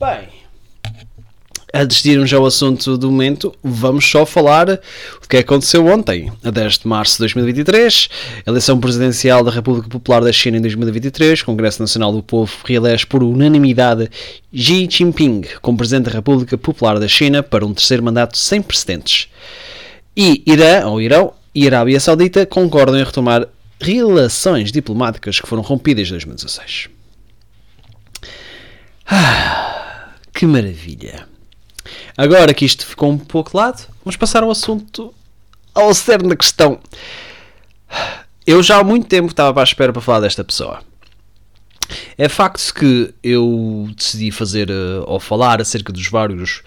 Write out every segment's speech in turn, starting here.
Bem, antes de irmos ao assunto do momento, vamos só falar do que aconteceu ontem, a 10 de março de 2023, eleição presidencial da República Popular da China em 2023, Congresso Nacional do Povo reelege por unanimidade Xi Jinping como Presidente da República Popular da China para um terceiro mandato sem precedentes. E Irã, ou Irão, e Arábia Saudita concordam em retomar relações diplomáticas que foram rompidas em 2016. Ah, que maravilha! Agora que isto ficou um pouco lado, vamos passar ao assunto, ao cerne da questão. Eu já há muito tempo estava à espera para falar desta pessoa. É facto que eu decidi fazer uh, ou falar acerca dos vários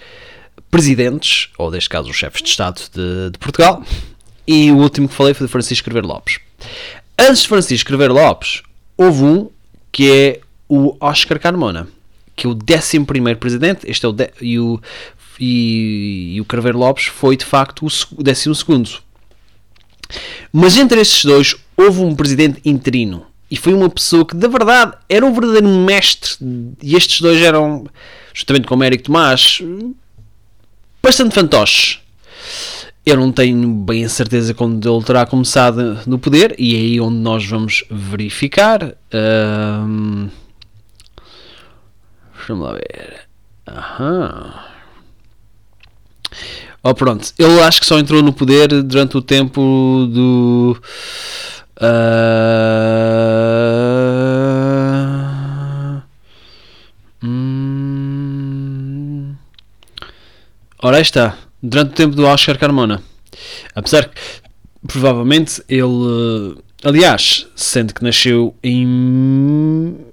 presidentes, ou neste caso os chefes de Estado de, de Portugal, e o último que falei foi de Francisco Escrever Lopes. Antes de Francisco Escrever Lopes, houve um que é o Oscar Carmona, que o 11 presidente, este é o, de, e, o e, e o Craveiro Lopes foi de facto o 12. Mas entre estes dois houve um presidente interino e foi uma pessoa que, da verdade, era um verdadeiro mestre. E estes dois eram, justamente com o Érico Tomás, bastante fantoches. Eu não tenho bem a certeza quando ele terá começado no poder, e é aí onde nós vamos verificar. Um... Deixa-me lá ver. Aham. Oh, pronto. Ele acho que só entrou no poder durante o tempo do. Uh... Hum... Ora, aí está. Durante o tempo do Oscar Carmona. Apesar que, provavelmente, ele. Aliás, sendo que nasceu em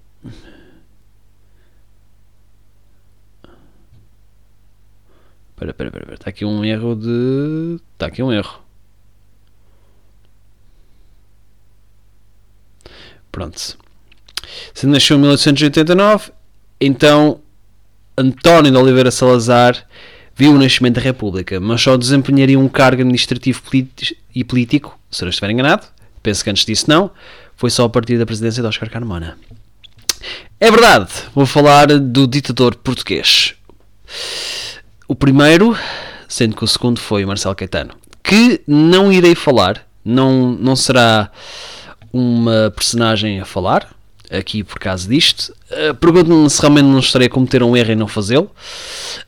Espera, espera, espera. Está aqui um erro de. Está aqui um erro. Pronto. Se nasceu em 1889, então António de Oliveira Salazar viu o nascimento da República, mas só desempenharia um cargo administrativo e político, se não estiver enganado, penso que antes disso não, foi só a partir da presidência de Oscar Carmona. É verdade, vou falar do ditador português. O primeiro, sendo que o segundo foi o Marcelo Caetano, que não irei falar, não, não será uma personagem a falar, aqui por causa disto. Uh, Pergunto-me se realmente não estarei a cometer um erro em não fazê-lo,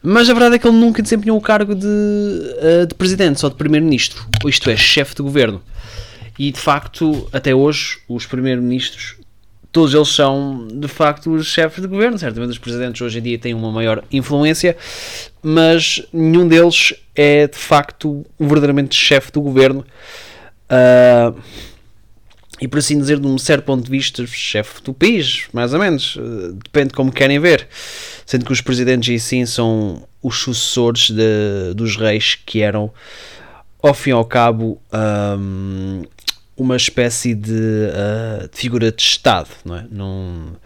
mas a verdade é que ele nunca desempenhou o cargo de, uh, de presidente, só de primeiro-ministro, isto é, chefe de governo. E de facto, até hoje, os primeiros-ministros todos eles são de facto os chefes de governo. Certamente os presidentes hoje em dia têm uma maior influência, mas nenhum deles é de facto verdadeiramente chefe do governo. Uh, e por assim dizer, de um certo ponto de vista, chefe do país, mais ou menos. Uh, depende de como querem ver. Sendo que os presidentes em si são os sucessores de, dos reis que eram, ao fim e ao cabo, um, uma espécie de, uh, de, figura de Estado, não é? Não,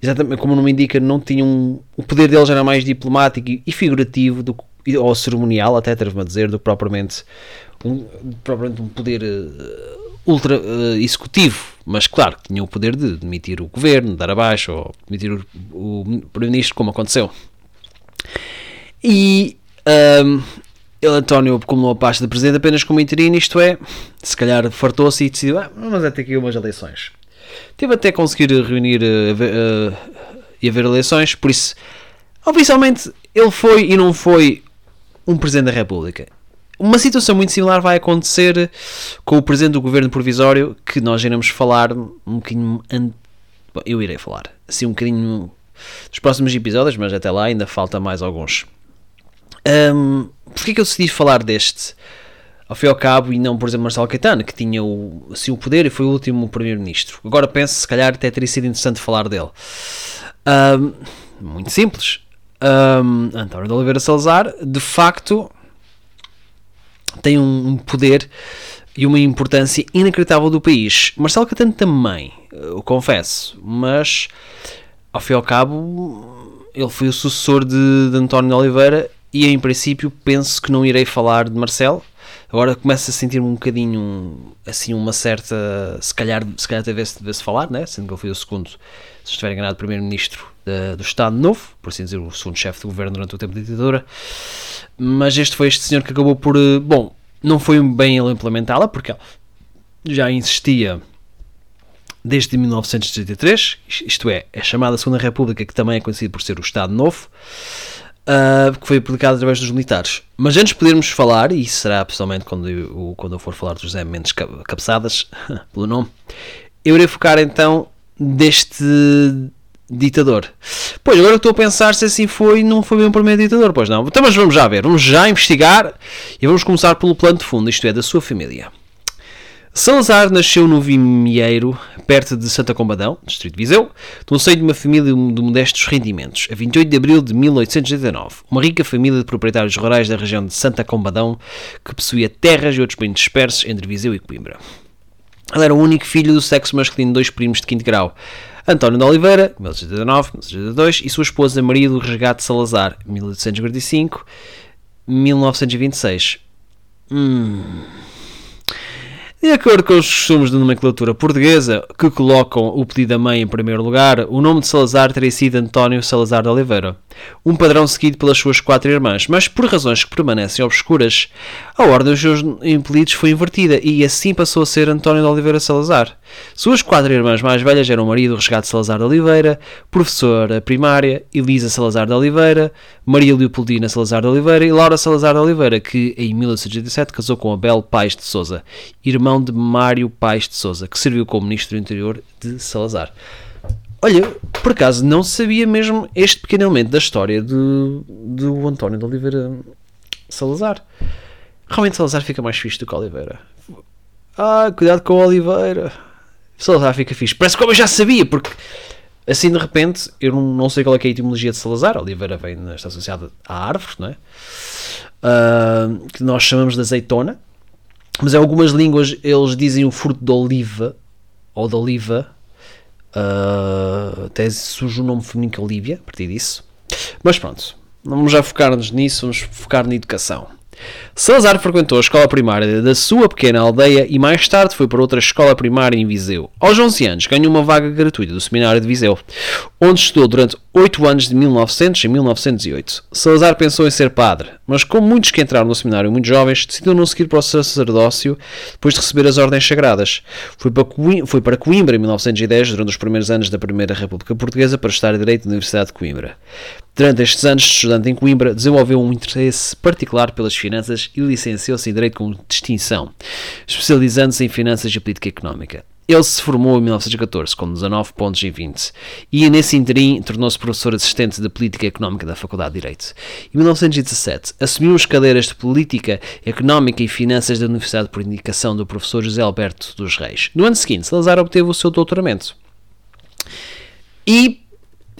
exatamente como o nome indica, não tinham. O poder deles era mais diplomático e figurativo do, ou cerimonial, até atrevo-me a dizer, do que propriamente um, propriamente um poder uh, ultra uh, executivo. Mas claro, tinha o poder de demitir o governo, dar abaixo, ou demitir o, o primeiro-ministro, como aconteceu. E um, ele, António, acumulou a pasta de presidente apenas como interino, isto é, se calhar fartou-se e decidiu, ah, vamos até aqui umas eleições. Teve até conseguir reunir uh, uh, e haver eleições, por isso, oficialmente, ele foi e não foi um presidente da República. Uma situação muito similar vai acontecer com o presidente do governo provisório, que nós iremos falar um bocadinho. Bom, eu irei falar assim um bocadinho dos próximos episódios, mas até lá ainda falta mais alguns. Um, Porquê que eu decidi falar deste? Ao fim e ao cabo, e não, por exemplo, Marcelo Caetano, que tinha o, assim, o poder e foi o último primeiro-ministro. Agora penso, se calhar, até teria sido interessante falar dele. Um, muito simples. Um, António de Oliveira Salazar, de facto, tem um, um poder e uma importância inacreditável do país. Marcelo Caetano também, eu confesso, mas ao fim e ao cabo, ele foi o sucessor de, de António de Oliveira e em princípio penso que não irei falar de Marcelo. Agora começo a sentir-me um bocadinho assim, uma certa. Se calhar, se calhar devesse, devesse falar, né? sendo que ele foi o segundo. se estiver enganado, primeiro-ministro do Estado Novo, por assim dizer, o segundo chefe do governo durante o tempo da ditadura. Mas este foi este senhor que acabou por. Eh, bom, não foi bem ele implementá-la, porque já existia desde 1933, isto é, é chamada Segunda República, que também é conhecida por ser o Estado Novo, uh, que foi aplicada através dos militares. Mas antes de podermos falar, e isso será pessoalmente quando eu, quando eu for falar de José Mendes Cabeçadas, pelo nome, eu irei focar então deste ditador. Pois, agora estou a pensar se assim foi, não foi bem o primeiro ditador, pois não. Então, mas vamos já ver, vamos já investigar e vamos começar pelo plano de fundo, isto é, da sua família. Salazar nasceu no Vimieiro, perto de Santa Combadão, distrito de Viseu, no seio de uma família de modestos rendimentos, a 28 de abril de 1889. Uma rica família de proprietários rurais da região de Santa Combadão, que possuía terras e outros bens dispersos entre Viseu e Coimbra. Ele era o único filho do sexo masculino de dois primos de quinto grau, António de Oliveira, 1889, 1882, e sua esposa Maria do Resgate Salazar, 1845, 1926. Hum... De acordo com os costumes da nomenclatura portuguesa, que colocam o pedido da mãe em primeiro lugar, o nome de Salazar teria sido António Salazar de Oliveira, um padrão seguido pelas suas quatro irmãs, mas por razões que permanecem obscuras, a ordem dos seus apelidos foi invertida e assim passou a ser António de Oliveira Salazar. Suas quatro irmãs mais velhas eram Maria do Resgate Salazar de Oliveira, professora primária, Elisa Salazar de Oliveira, Maria Leopoldina Salazar de Oliveira e Laura Salazar de Oliveira, que em 1887 casou com Abel Paes de Souza, irmão de Mário Paes de Souza, que serviu como ministro do interior de Salazar. Olha, por acaso não sabia mesmo este pequeno elemento da história do, do António de Oliveira Salazar. Realmente Salazar fica mais fixe do que Oliveira. Ah, cuidado com o Oliveira. Salazar fica fixe. Parece que eu já sabia, porque assim de repente, eu não, sei qual é, é a etimologia de Salazar. Oliveira vem, está associada à árvore, não é? Uh, que nós chamamos de azeitona. Mas em algumas línguas eles dizem o fruto de oliva ou de oliva Uh, até surge o nome feminino que é a partir disso. Mas pronto, vamos já focar-nos nisso, vamos focar na educação. Salazar frequentou a escola primária da sua pequena aldeia e mais tarde foi para outra escola primária em Viseu. Aos 11 anos ganhou uma vaga gratuita do seminário de Viseu, onde estudou durante 8 anos de 1900 a 1908. Salazar pensou em ser padre, mas como muitos que entraram no seminário muito jovens, decidiu não seguir para o sacerdócio depois de receber as ordens sagradas. Foi para, Coimbra, foi para Coimbra em 1910, durante os primeiros anos da Primeira República Portuguesa, para estudar Direito na Universidade de Coimbra. Durante estes anos de estudante em Coimbra, desenvolveu um interesse particular pelas finanças e licenciou-se em Direito com distinção, especializando-se em Finanças e Política Económica. Ele se formou em 1914 com 19 pontos em 20 e nesse interim tornou-se professor assistente de Política Económica da Faculdade de Direito. Em 1917 assumiu as cadeiras de Política Económica e Finanças da Universidade por indicação do professor José Alberto dos Reis. No ano seguinte, Salazar obteve o seu doutoramento. E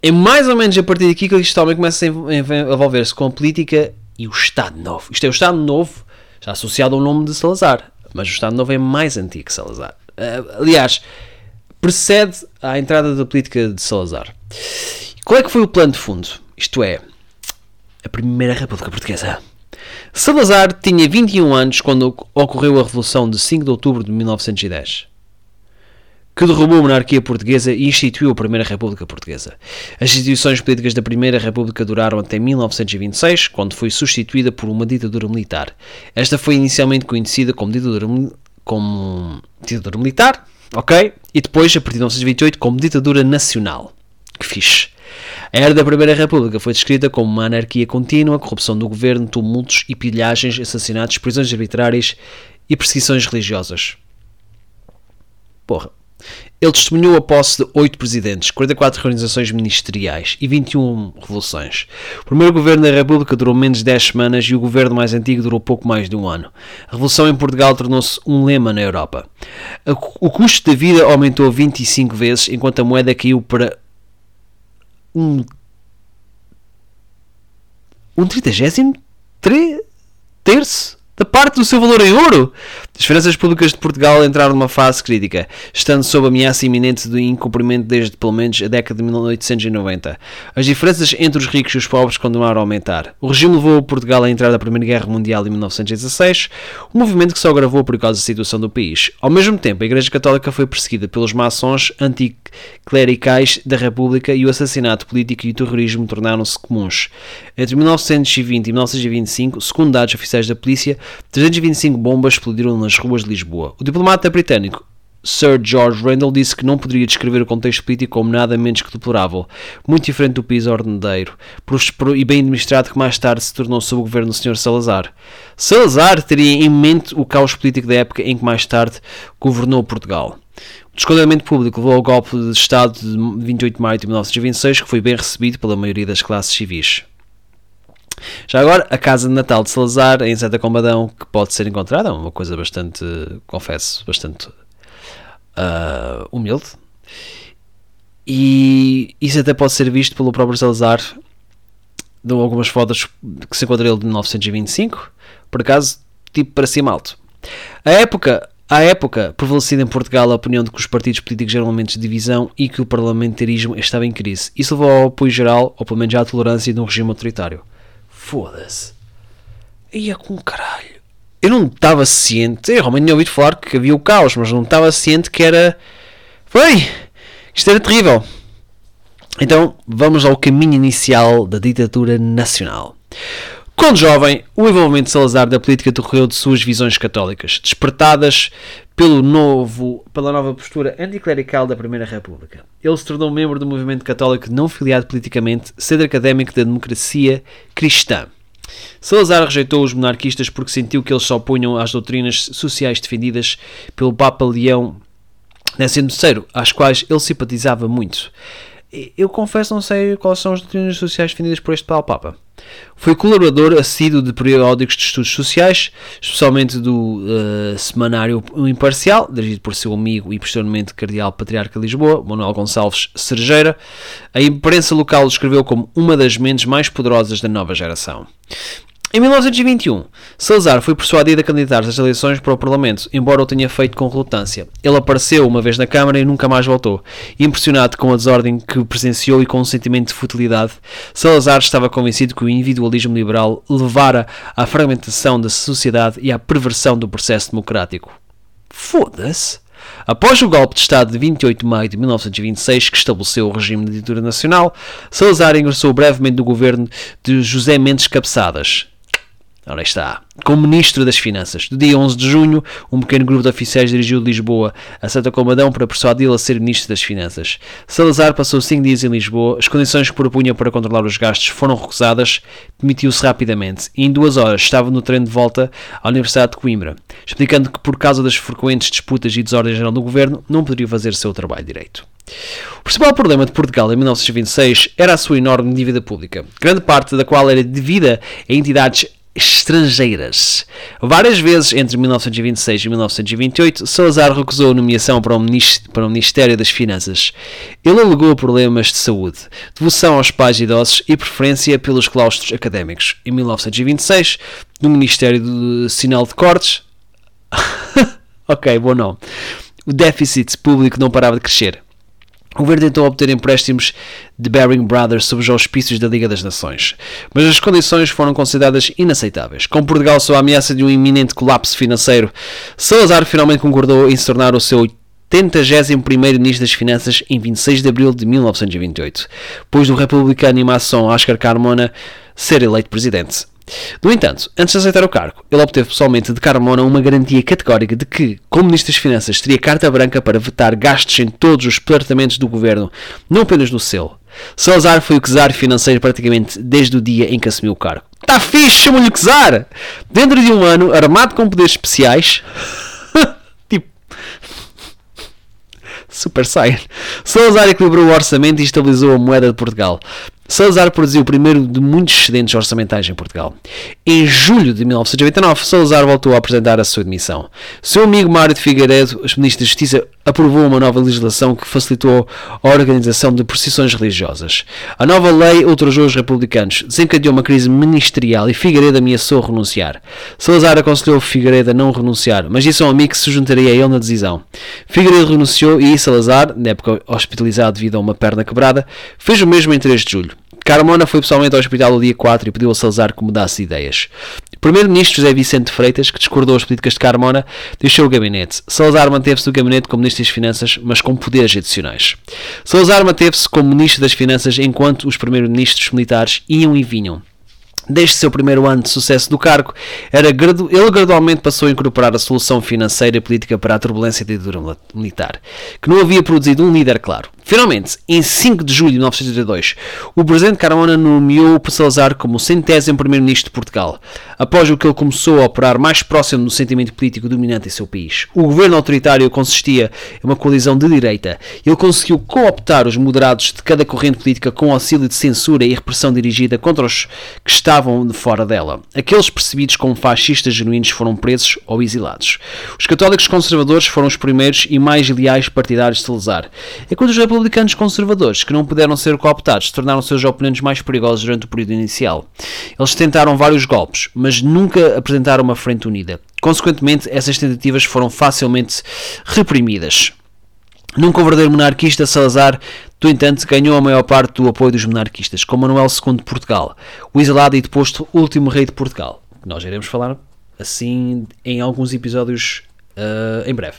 é mais ou menos a partir daqui que este homem começa a envolver-se com a política e o Estado Novo. Isto é o Estado Novo, já associado ao nome de Salazar, mas o Estado Novo é mais antigo que Salazar. Uh, aliás, precede a entrada da política de Salazar. Qual é que foi o plano de fundo? Isto é, a Primeira República Portuguesa. Salazar tinha 21 anos quando ocorreu a Revolução de 5 de outubro de 1910 que derrubou a monarquia portuguesa e instituiu a Primeira República Portuguesa. As instituições políticas da Primeira República duraram até 1926, quando foi substituída por uma ditadura militar. Esta foi inicialmente conhecida como ditadura, como ditadura militar, ok? E depois, a partir de 1928, como ditadura nacional. Que fixe. A era da Primeira República foi descrita como uma anarquia contínua, corrupção do governo, tumultos e pilhagens, assassinatos, prisões arbitrárias e perseguições religiosas. Porra, ele testemunhou a posse de oito presidentes, 44 organizações ministeriais e 21 revoluções. O primeiro governo da República durou menos de 10 semanas e o governo mais antigo durou pouco mais de um ano. A revolução em Portugal tornou-se um lema na Europa. O custo da vida aumentou 25 vezes, enquanto a moeda caiu para um um trigésimo terço da parte do seu valor em ouro. As finanças públicas de Portugal entraram numa fase crítica, estando sob ameaça iminente de incumprimento desde pelo menos a década de 1890. As diferenças entre os ricos e os pobres continuaram a aumentar. O regime levou Portugal a entrar na Primeira Guerra Mundial em 1916, um movimento que só agravou por causa da situação do país. Ao mesmo tempo, a Igreja Católica foi perseguida pelos maçons anticlericais da República e o assassinato político e o terrorismo tornaram-se comuns. Entre 1920 e 1925, segundo dados oficiais da polícia, 325 bombas explodiram nas ruas de Lisboa. O diplomata britânico Sir George Randall disse que não poderia descrever o contexto político como nada menos que deplorável, muito diferente do país ordenadeiro e bem administrado que mais tarde se tornou sob o governo do Sr. Salazar. Salazar teria em mente o caos político da época em que mais tarde governou Portugal. O descontentamento público levou ao golpe de Estado de 28 de maio de 1926, que foi bem recebido pela maioria das classes civis. Já agora, a casa de Natal de Salazar, em Santa Combadão, que pode ser encontrada, é uma coisa bastante, confesso, bastante uh, humilde. E isso até pode ser visto pelo próprio Salazar. Deu algumas fotos que se encontra ele de 1925, por acaso, tipo para cima alto. A época, à época, prevalecida em Portugal a opinião de que os partidos políticos eram elementos de divisão e que o parlamentarismo estava em crise. Isso levou ao apoio geral, ou pelo menos à tolerância de um regime autoritário. Foda-se. Ia com caralho. Eu não estava ciente. Eu realmente tinha ouvido falar que havia o caos, mas não estava ciente que era. Foi! Isto era terrível. Então, vamos ao caminho inicial da ditadura nacional. Quando jovem, o envolvimento de Salazar da política decorreu de suas visões católicas, despertadas pelo novo, pela nova postura anticlerical da Primeira República. Ele se tornou membro do movimento católico não filiado politicamente, sendo académico da democracia cristã. Salazar rejeitou os monarquistas porque sentiu que eles se opunham às doutrinas sociais defendidas pelo Papa Leão III, às quais ele simpatizava muito. Eu confesso não sei quais são as doutrinas sociais defendidas por este Papa. Foi colaborador assíduo de periódicos de estudos sociais, especialmente do uh, Semanário Imparcial, dirigido por seu amigo e posteriormente Cardeal Patriarca de Lisboa, Manuel Gonçalves Cerejeira. A imprensa local o descreveu como uma das mentes mais poderosas da nova geração. Em 1921, Salazar foi persuadido a candidatar às eleições para o Parlamento, embora o tenha feito com relutância. Ele apareceu uma vez na Câmara e nunca mais voltou. Impressionado com a desordem que presenciou e com um sentimento de futilidade, Salazar estava convencido que o individualismo liberal levara à fragmentação da sociedade e à perversão do processo democrático. Foda-se! Após o golpe de Estado de 28 de maio de 1926, que estabeleceu o regime de ditadura nacional, Salazar ingressou brevemente no governo de José Mendes Cabeçadas, Ora está. Como Ministro das Finanças. Do dia 11 de junho, um pequeno grupo de oficiais dirigiu Lisboa a Santa Comadão para persuadi-lo a ser Ministro das Finanças. Salazar passou cinco dias em Lisboa, as condições que propunha para controlar os gastos foram recusadas, demitiu-se rapidamente e em duas horas estava no trem de volta à Universidade de Coimbra, explicando que por causa das frequentes disputas e desordem geral do governo não poderia fazer seu trabalho direito. O principal problema de Portugal em 1926 era a sua enorme dívida pública, grande parte da qual era devida a entidades estrangeiras. Várias vezes entre 1926 e 1928, Salazar recusou a nomeação para o, Ministério das Finanças. Ele alegou problemas de saúde, devoção aos pais idosos e preferência pelos claustros académicos. Em 1926, no Ministério do Sinal de Cortes. ok, bom nome. O déficit público não parava de crescer. O governo tentou obter empréstimos de Baring Brothers sob os auspícios da Liga das Nações, mas as condições foram consideradas inaceitáveis. Com Portugal sob a ameaça de um iminente colapso financeiro, Salazar finalmente concordou em se tornar o seu 81º Ministro das Finanças em 26 de abril de 1928, depois do republicano e maçom Oscar Carmona ser eleito presidente. No entanto, antes de aceitar o cargo, ele obteve pessoalmente de Carmona uma garantia categórica de que, como Ministro das Finanças, teria carta branca para vetar gastos em todos os departamentos do governo, não apenas no seu. Salazar foi o czar financeiro praticamente desde o dia em que assumiu o cargo. Está fixe, chama-lhe o czar! Dentro de um ano, armado com poderes especiais, tipo... Super Saiyan. Salazar equilibrou o orçamento e estabilizou a moeda de Portugal. Salazar produziu o primeiro de muitos excedentes orçamentais em Portugal. Em julho de 1989, Salazar voltou a apresentar a sua demissão. Seu amigo Mário de Figueiredo, ministro da Justiça, aprovou uma nova legislação que facilitou a organização de procissões religiosas. A nova lei ultrajou os republicanos, desencadeou uma crise ministerial e Figueiredo ameaçou renunciar. Salazar aconselhou Figueiredo a não renunciar, mas disse a um amigo que se juntaria a ele na decisão. Figueiredo renunciou e Salazar, na época hospitalizado devido a uma perna quebrada, fez o mesmo em 3 de julho. Carmona foi pessoalmente ao hospital no dia 4 e pediu a Salazar que mudasse de ideias. O primeiro-ministro José Vicente Freitas, que discordou as políticas de Carmona, deixou o gabinete. Salazar manteve-se no gabinete como ministro das Finanças, mas com poderes adicionais. Salazar manteve-se como ministro das Finanças enquanto os primeiros-ministros militares iam e vinham. Desde seu primeiro ano de sucesso do cargo, era ele gradualmente passou a incorporar a solução financeira e política para a turbulência da ditadura militar, que não havia produzido um líder claro. Finalmente, em 5 de julho de 1982, o presidente Carmona nomeou Salazar como o centésimo primeiro-ministro de Portugal, após o que ele começou a operar mais próximo do sentimento político dominante em seu país. O governo autoritário consistia em uma coalizão de direita. Ele conseguiu cooptar os moderados de cada corrente política com auxílio de censura e repressão dirigida contra os que estavam de fora dela. Aqueles percebidos como fascistas genuínos foram presos ou exilados. Os católicos conservadores foram os primeiros e mais leais partidários de Salazar, enquanto os republicanos conservadores, que não puderam ser cooptados, tornaram seus oponentes mais perigosos durante o período inicial. Eles tentaram vários golpes, mas nunca apresentaram uma frente unida. Consequentemente, essas tentativas foram facilmente reprimidas. Nunca o verdadeiro monarquista, Salazar, no entanto, ganhou a maior parte do apoio dos monarquistas, como Manuel II de Portugal, o exilado e deposto último rei de Portugal, que nós iremos falar assim em alguns episódios Uh, em breve.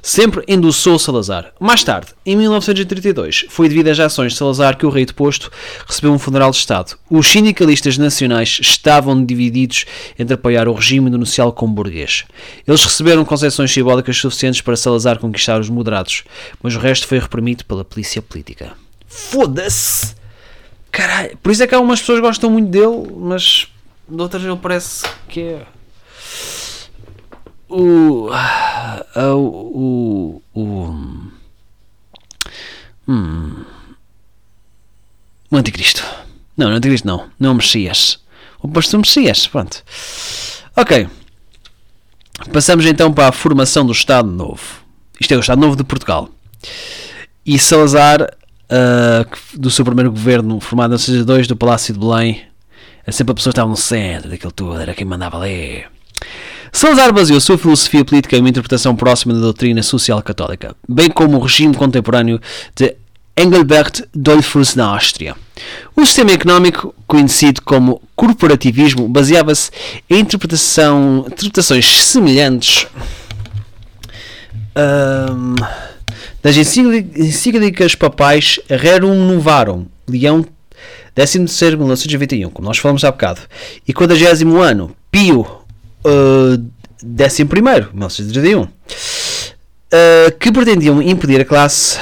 Sempre endossou Salazar. Mais tarde, em 1932, foi devido às ações de Salazar que o rei deposto recebeu um funeral de Estado. Os sindicalistas nacionais estavam divididos entre apoiar o regime denuncial como burguês. Eles receberam concessões simbólicas suficientes para Salazar conquistar os moderados, mas o resto foi reprimido pela polícia política. Foda-se! Caralho, por isso é que há umas pessoas gostam muito dele, mas de outras ele parece que é o, o, o, o, hum, o anticristo. Não, não anticristo não, não o Messias. O pastor Messias, pronto. Ok. Passamos então para a formação do Estado Novo. Isto é o Estado Novo de Portugal. E Salazar, uh, do seu primeiro governo, formado em 62 do Palácio de Belém, sempre a pessoa estava no centro daquilo tudo, era quem mandava ler. Salazar baseou sua filosofia política em uma interpretação próxima da doutrina social católica, bem como o regime contemporâneo de Engelbert Dollfuss na Áustria. O sistema económico, conhecido como corporativismo, baseava-se em interpretação, interpretações semelhantes um, das encíclicas papais Rerum Novarum, Leão 13 1921, como nós falamos há bocado, e 40 ano, Pio uh, 11, 1931, uh, que pretendiam impedir a classe.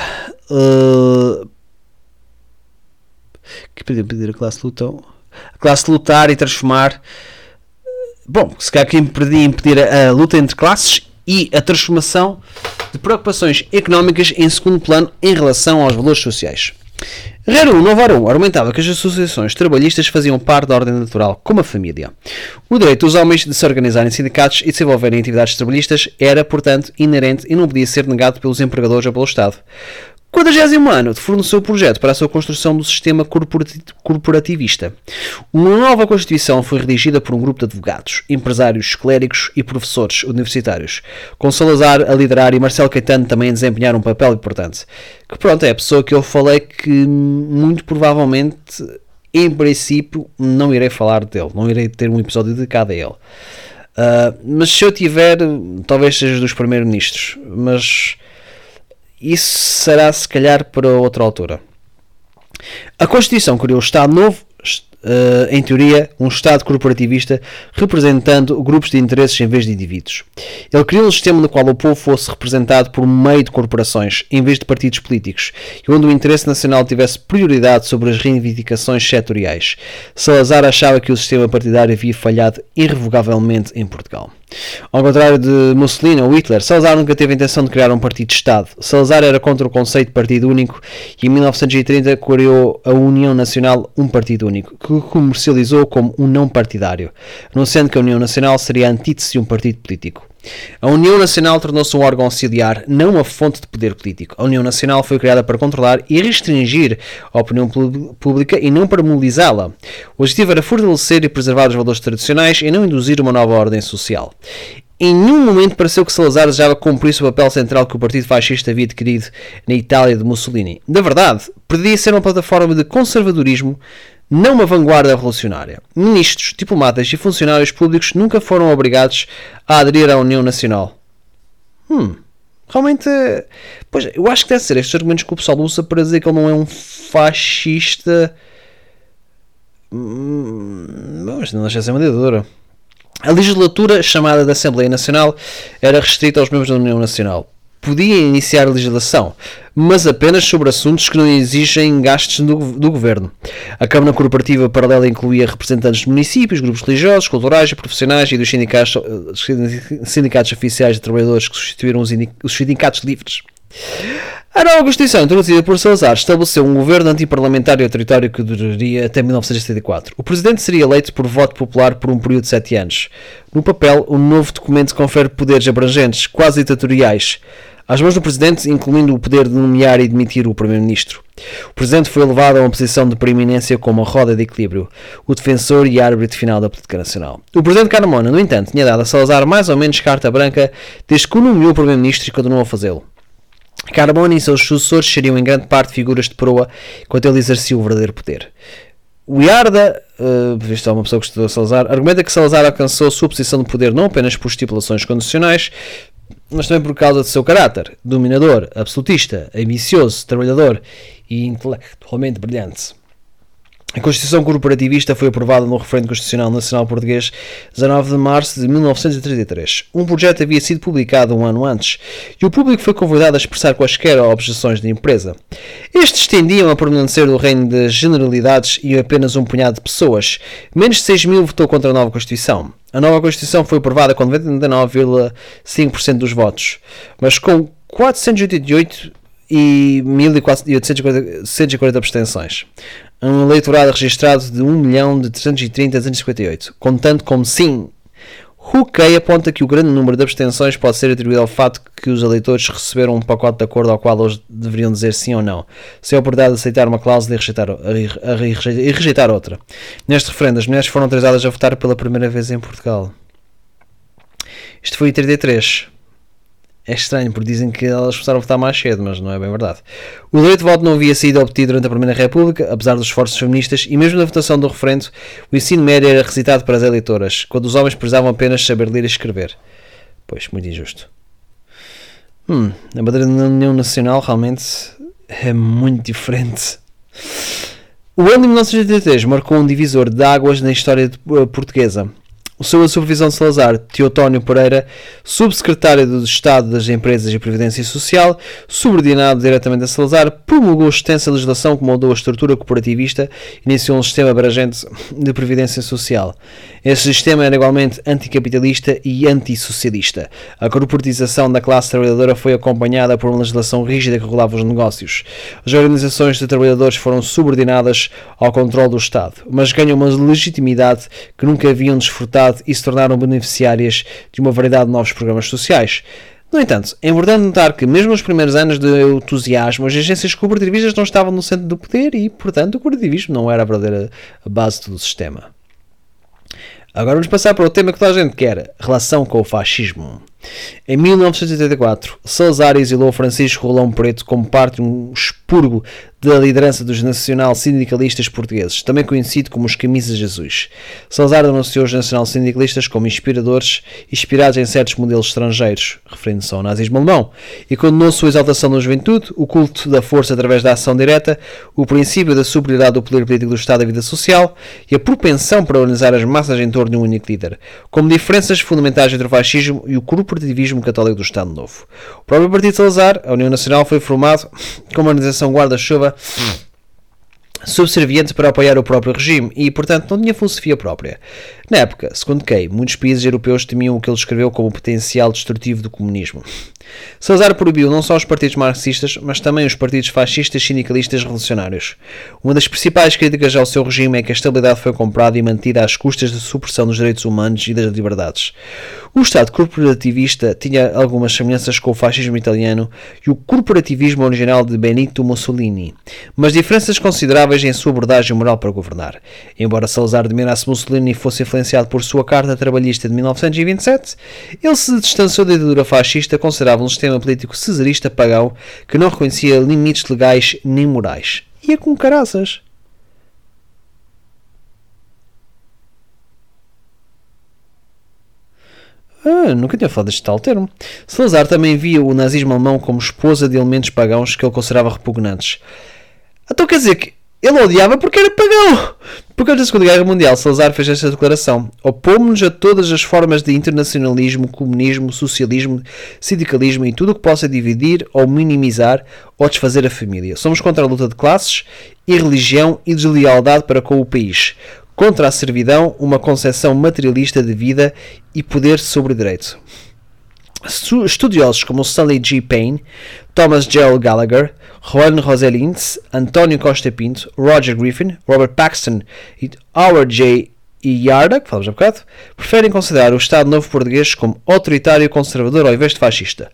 Uh, que pretendiam impedir a classe lutão, a classe lutar e transformar. Bom, se calhar que impedir, impedir a, a luta entre classes e a transformação de preocupações económicas em segundo plano em relação aos valores sociais. Rerum Novarum argumentava que as associações trabalhistas faziam parte da ordem natural, como a família. O direito dos homens de se organizarem em sindicatos e de desenvolverem atividades trabalhistas era, portanto, inerente e não podia ser negado pelos empregadores ou pelo Estado. 40 ano forneceu o projeto para a sua construção do sistema corporativista. Uma nova Constituição foi redigida por um grupo de advogados, empresários, clérigos e professores universitários, com Salazar a liderar e Marcelo Caetano também a desempenhar um papel importante. Que pronto, é a pessoa que eu falei que muito provavelmente, em princípio, não irei falar dele, não irei ter um episódio dedicado a ele. Uh, mas se eu tiver, talvez seja dos primeiros-ministros, mas isso será se calhar para outra altura. A Constituição criou o Estado Novo, uh, em teoria, um Estado corporativista representando grupos de interesses em vez de indivíduos. Ele criou um sistema no qual o povo fosse representado por meio de corporações, em vez de partidos políticos, e onde o interesse nacional tivesse prioridade sobre as reivindicações setoriais. Salazar achava que o sistema partidário havia falhado irrevogavelmente em Portugal. Ao contrário de Mussolini ou Hitler, Salazar nunca teve a intenção de criar um partido de Estado. Salazar era contra o conceito de partido único e em 1930 criou a União Nacional, um partido único, que comercializou como um não partidário, anunciando que a União Nacional seria a antítese de um partido político. A União Nacional tornou-se um órgão auxiliar, não uma fonte de poder político. A União Nacional foi criada para controlar e restringir a opinião pública e não para mobilizá-la. O objetivo era fortalecer e preservar os valores tradicionais e não induzir uma nova ordem social. Em nenhum momento pareceu que Salazar desejava cumprir o papel central que o Partido Fascista havia adquirido na Itália de Mussolini. Na verdade, pretendia ser uma plataforma de conservadorismo não uma vanguarda revolucionária. Ministros, diplomatas e funcionários públicos nunca foram obrigados a aderir à União Nacional. Hum, realmente. Pois, eu acho que deve ser estes argumentos que o pessoal usa para dizer que ele não é um fascista. Hum, mas não deixa de ser uma ditadura. A legislatura chamada da Assembleia Nacional era restrita aos membros da União Nacional podia iniciar legislação, mas apenas sobre assuntos que não exigem gastos do, do governo. A Câmara Corporativa Paralela incluía representantes de municípios, grupos religiosos, culturais profissionais e dos sindicatos, sindicatos oficiais de trabalhadores que substituíram os, os sindicatos livres. A nova Constituição, introduzida por Salazar, estabeleceu um governo antiparlamentar e autoritário que duraria até 1974. O presidente seria eleito por voto popular por um período de sete anos. No papel, o novo documento confere poderes abrangentes, quase ditatoriais, às mãos do Presidente, incluindo o poder de nomear e demitir o Primeiro-Ministro. O Presidente foi elevado a uma posição de preeminência como a roda de equilíbrio, o defensor e árbitro final da política nacional. O Presidente Carmona, no entanto, tinha dado a Salazar mais ou menos carta branca desde que o nomeou Primeiro-Ministro e continuou a fazê-lo. Carmona e seus sucessores seriam em grande parte figuras de proa enquanto ele exercia o verdadeiro poder. O Iarda, uh, visto é uma pessoa que estudou Salazar, argumenta que Salazar alcançou sua posição de poder não apenas por estipulações condicionais, mas também por causa do seu caráter dominador, absolutista, ambicioso, trabalhador e intelectualmente brilhante. A Constituição Corporativista foi aprovada no Referendo Constitucional Nacional Português 19 de março de 1933. Um projeto havia sido publicado um ano antes e o público foi convidado a expressar quaisquer objeções de empresa. Estes tendiam a permanecer no reino das generalidades e apenas um punhado de pessoas. Menos de 6 mil votou contra a nova Constituição. A nova Constituição foi aprovada com 99,5% dos votos, mas com 488 e 1.840 abstenções um eleitorado registrado de 1 milhão de 330 a 258, contando como sim. Huckey aponta que o grande número de abstenções pode ser atribuído ao fato que os eleitores receberam um pacote de acordo ao qual eles deveriam dizer sim ou não, sem a oportunidade de aceitar uma cláusula e rejeitar, e rejeitar outra. Neste referendo, as mulheres foram autorizadas a votar pela primeira vez em Portugal. Isto foi em 33. É estranho, porque dizem que elas começaram a votar mais cedo, mas não é bem verdade. O direito de voto não havia sido obtido durante a Primeira República, apesar dos esforços feministas, e mesmo na votação do referendo, o ensino médio era recitado para as eleitoras, quando os homens precisavam apenas saber ler e escrever. Pois, muito injusto. Hum, a bandeira da União Nacional realmente é muito diferente. O ano de 1983 marcou um divisor de águas na história portuguesa sob a supervisão de Salazar, Teotónio Pereira, subsecretário do Estado das Empresas e Previdência Social, subordinado diretamente a Salazar, promulgou extensa legislação que moldou a estrutura corporativista e iniciou um sistema abrangente de previdência social. Este sistema era igualmente anticapitalista e antissocialista. A corporatização da classe trabalhadora foi acompanhada por uma legislação rígida que regulava os negócios. As organizações de trabalhadores foram subordinadas ao controle do Estado, mas ganham uma legitimidade que nunca haviam desfrutado e se tornaram beneficiárias de uma variedade de novos programas sociais. No entanto, é importante notar que, mesmo nos primeiros anos de entusiasmo, as agências cooperativistas não estavam no centro do poder e, portanto, o cooperativismo não era a verdadeira base do sistema. Agora vamos passar para o tema que toda a gente quer: relação com o fascismo. Em 1984, Salazar exilou Francisco Rolão Preto como parte de um expurgo da liderança dos nacional-sindicalistas portugueses, também conhecido como os Camisas Jesus. Salazar denunciou os nacional-sindicalistas como inspiradores, inspirados em certos modelos estrangeiros, referindo-se ao nazismo alemão, e condenou sua exaltação da juventude, o culto da força através da ação direta, o princípio da superioridade do poder político do Estado à vida social e a propensão para organizar as massas em torno de um único líder, como diferenças fundamentais entre o fascismo e o corporativismo católico do Estado Novo. O próprio Partido Salazar, a União Nacional, foi formado como organização guarda-chuva subserviente para apoiar o próprio regime e, portanto, não tinha filosofia própria. Na época, segundo Kay, muitos países europeus temiam o que ele descreveu como o potencial destrutivo do comunismo. Salazar proibiu não só os partidos marxistas, mas também os partidos fascistas, sindicalistas revolucionários. Uma das principais críticas ao seu regime é que a estabilidade foi comprada e mantida às custas da supressão dos direitos humanos e das liberdades. O Estado corporativista tinha algumas semelhanças com o fascismo italiano e o corporativismo original de Benito Mussolini, mas diferenças consideráveis em sua abordagem moral para governar. Embora Salazar admirasse Mussolini e fosse influenciado por sua Carta Trabalhista de 1927, ele se distanciou da ditadura fascista, considerava um sistema político cesarista pagão que não reconhecia limites legais nem morais. Ia com caraças. Ah, nunca tinha falado deste tal termo. Salazar também via o nazismo alemão como esposa de elementos pagãos que ele considerava repugnantes. Então quer dizer que ele odiava porque era pagão. Porque antes da Segunda Guerra Mundial, Salazar fez esta declaração: Opomos-nos a todas as formas de internacionalismo, comunismo, socialismo, sindicalismo e tudo o que possa dividir ou minimizar ou desfazer a família. Somos contra a luta de classes e religião e deslealdade para com o país contra a servidão, uma concepção materialista de vida e poder sobre direito. Estudiosos como Stanley G. Payne, Thomas Gerald Gallagher, Juan Roselins, António Costa Pinto, Roger Griffin, Robert Paxton e Howard J. Yarda, que falamos há bocado, preferem considerar o Estado Novo Português como autoritário conservador ao invés de fascista.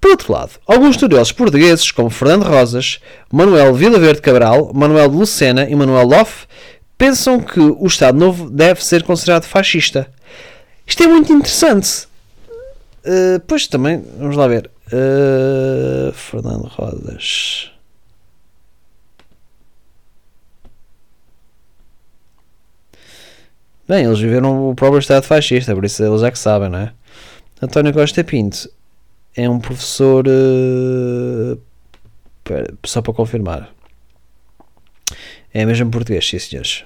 Por outro lado, alguns estudiosos portugueses, como Fernando Rosas, Manuel Vilaverde Cabral, Manuel de Lucena e Manuel Loff, pensam que o Estado Novo deve ser considerado fascista. Isto é muito interessante. Uh, pois também, vamos lá ver. Uh, Fernando Rodas. Bem, eles viveram o próprio Estado fascista, por isso eles é que sabem, não é? António Costa Pinto é um professor. Uh, só para confirmar. É mesmo português, sim senhores.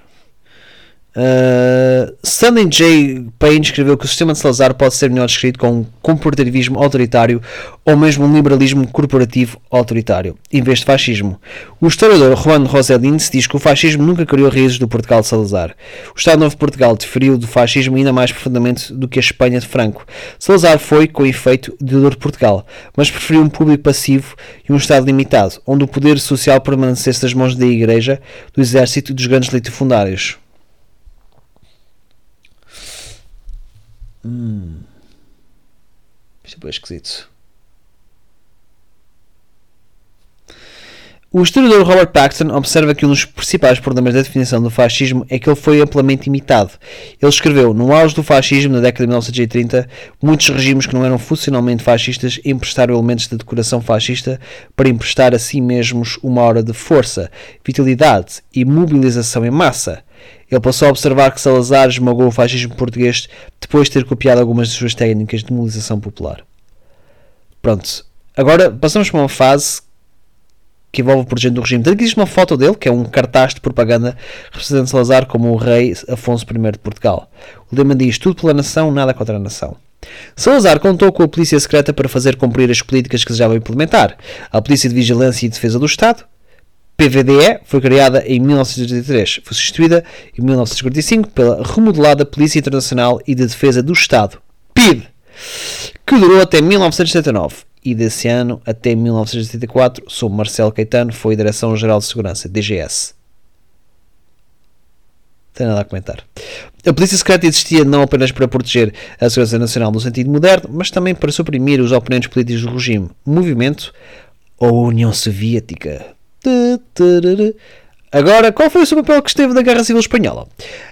Uh, Stanley J. Payne escreveu que o sistema de Salazar pode ser melhor descrito como um corporativismo autoritário ou mesmo um liberalismo corporativo autoritário, em vez de fascismo. O historiador Juan Roselins diz que o fascismo nunca criou raízes do Portugal de Salazar. O Estado Novo de Portugal diferiu do fascismo ainda mais profundamente do que a Espanha de Franco. Salazar foi, com efeito, deudor de Portugal, mas preferiu um público passivo e um Estado limitado, onde o poder social permanecesse nas mãos da Igreja, do Exército e dos grandes litifundários. Hum. Isto é bem esquisito. O historiador Robert Paxton observa que um dos principais problemas da definição do fascismo é que ele foi amplamente imitado. Ele escreveu: No auge do fascismo, na década de 1930, muitos regimes que não eram funcionalmente fascistas emprestaram elementos de decoração fascista para emprestar a si mesmos uma hora de força, vitalidade e mobilização em massa. Ele passou a observar que Salazar esmagou o fascismo português depois de ter copiado algumas das suas técnicas de mobilização popular. Pronto. Agora passamos para uma fase que envolve o projeto do regime. Tanto que existe uma foto dele, que é um cartaz de propaganda representando Salazar como o rei Afonso I de Portugal. O lema diz: tudo pela nação, nada contra a nação. Salazar contou com a polícia secreta para fazer cumprir as políticas que desejava implementar. A Polícia de Vigilância e Defesa do Estado, PVDE foi criada em 1983, foi substituída em 1945 pela remodelada Polícia Internacional e de Defesa do Estado, PID, que durou até 1979 e desse ano até 1974, sob Marcelo Caetano, foi Direção-Geral de Segurança, DGS. Não tem nada a comentar. A polícia secreta existia não apenas para proteger a segurança nacional no sentido moderno, mas também para suprimir os oponentes políticos do regime, movimento ou União Soviética. Agora, qual foi o seu papel que esteve da Guerra Civil Espanhola?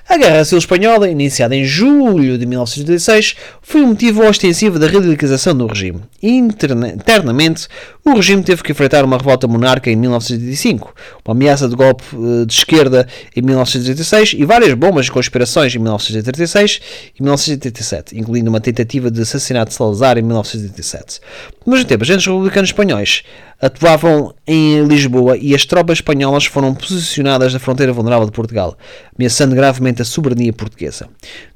A Guerra Civil Espanhola, iniciada em julho de 1986, foi um motivo ostensivo da radicalização do regime. Internamente, o regime teve que enfrentar uma revolta monarca em 1985, uma ameaça de golpe eh, de esquerda em 1986 e várias bombas de conspirações em 1986 e 1987, incluindo uma tentativa de assassinato de Salazar em 1987. Ao mesmo tempo, agentes republicanos espanhóis atuavam em Lisboa e as tropas espanholas foram posicionadas na fronteira vulnerável de Portugal, ameaçando gravemente a soberania portuguesa.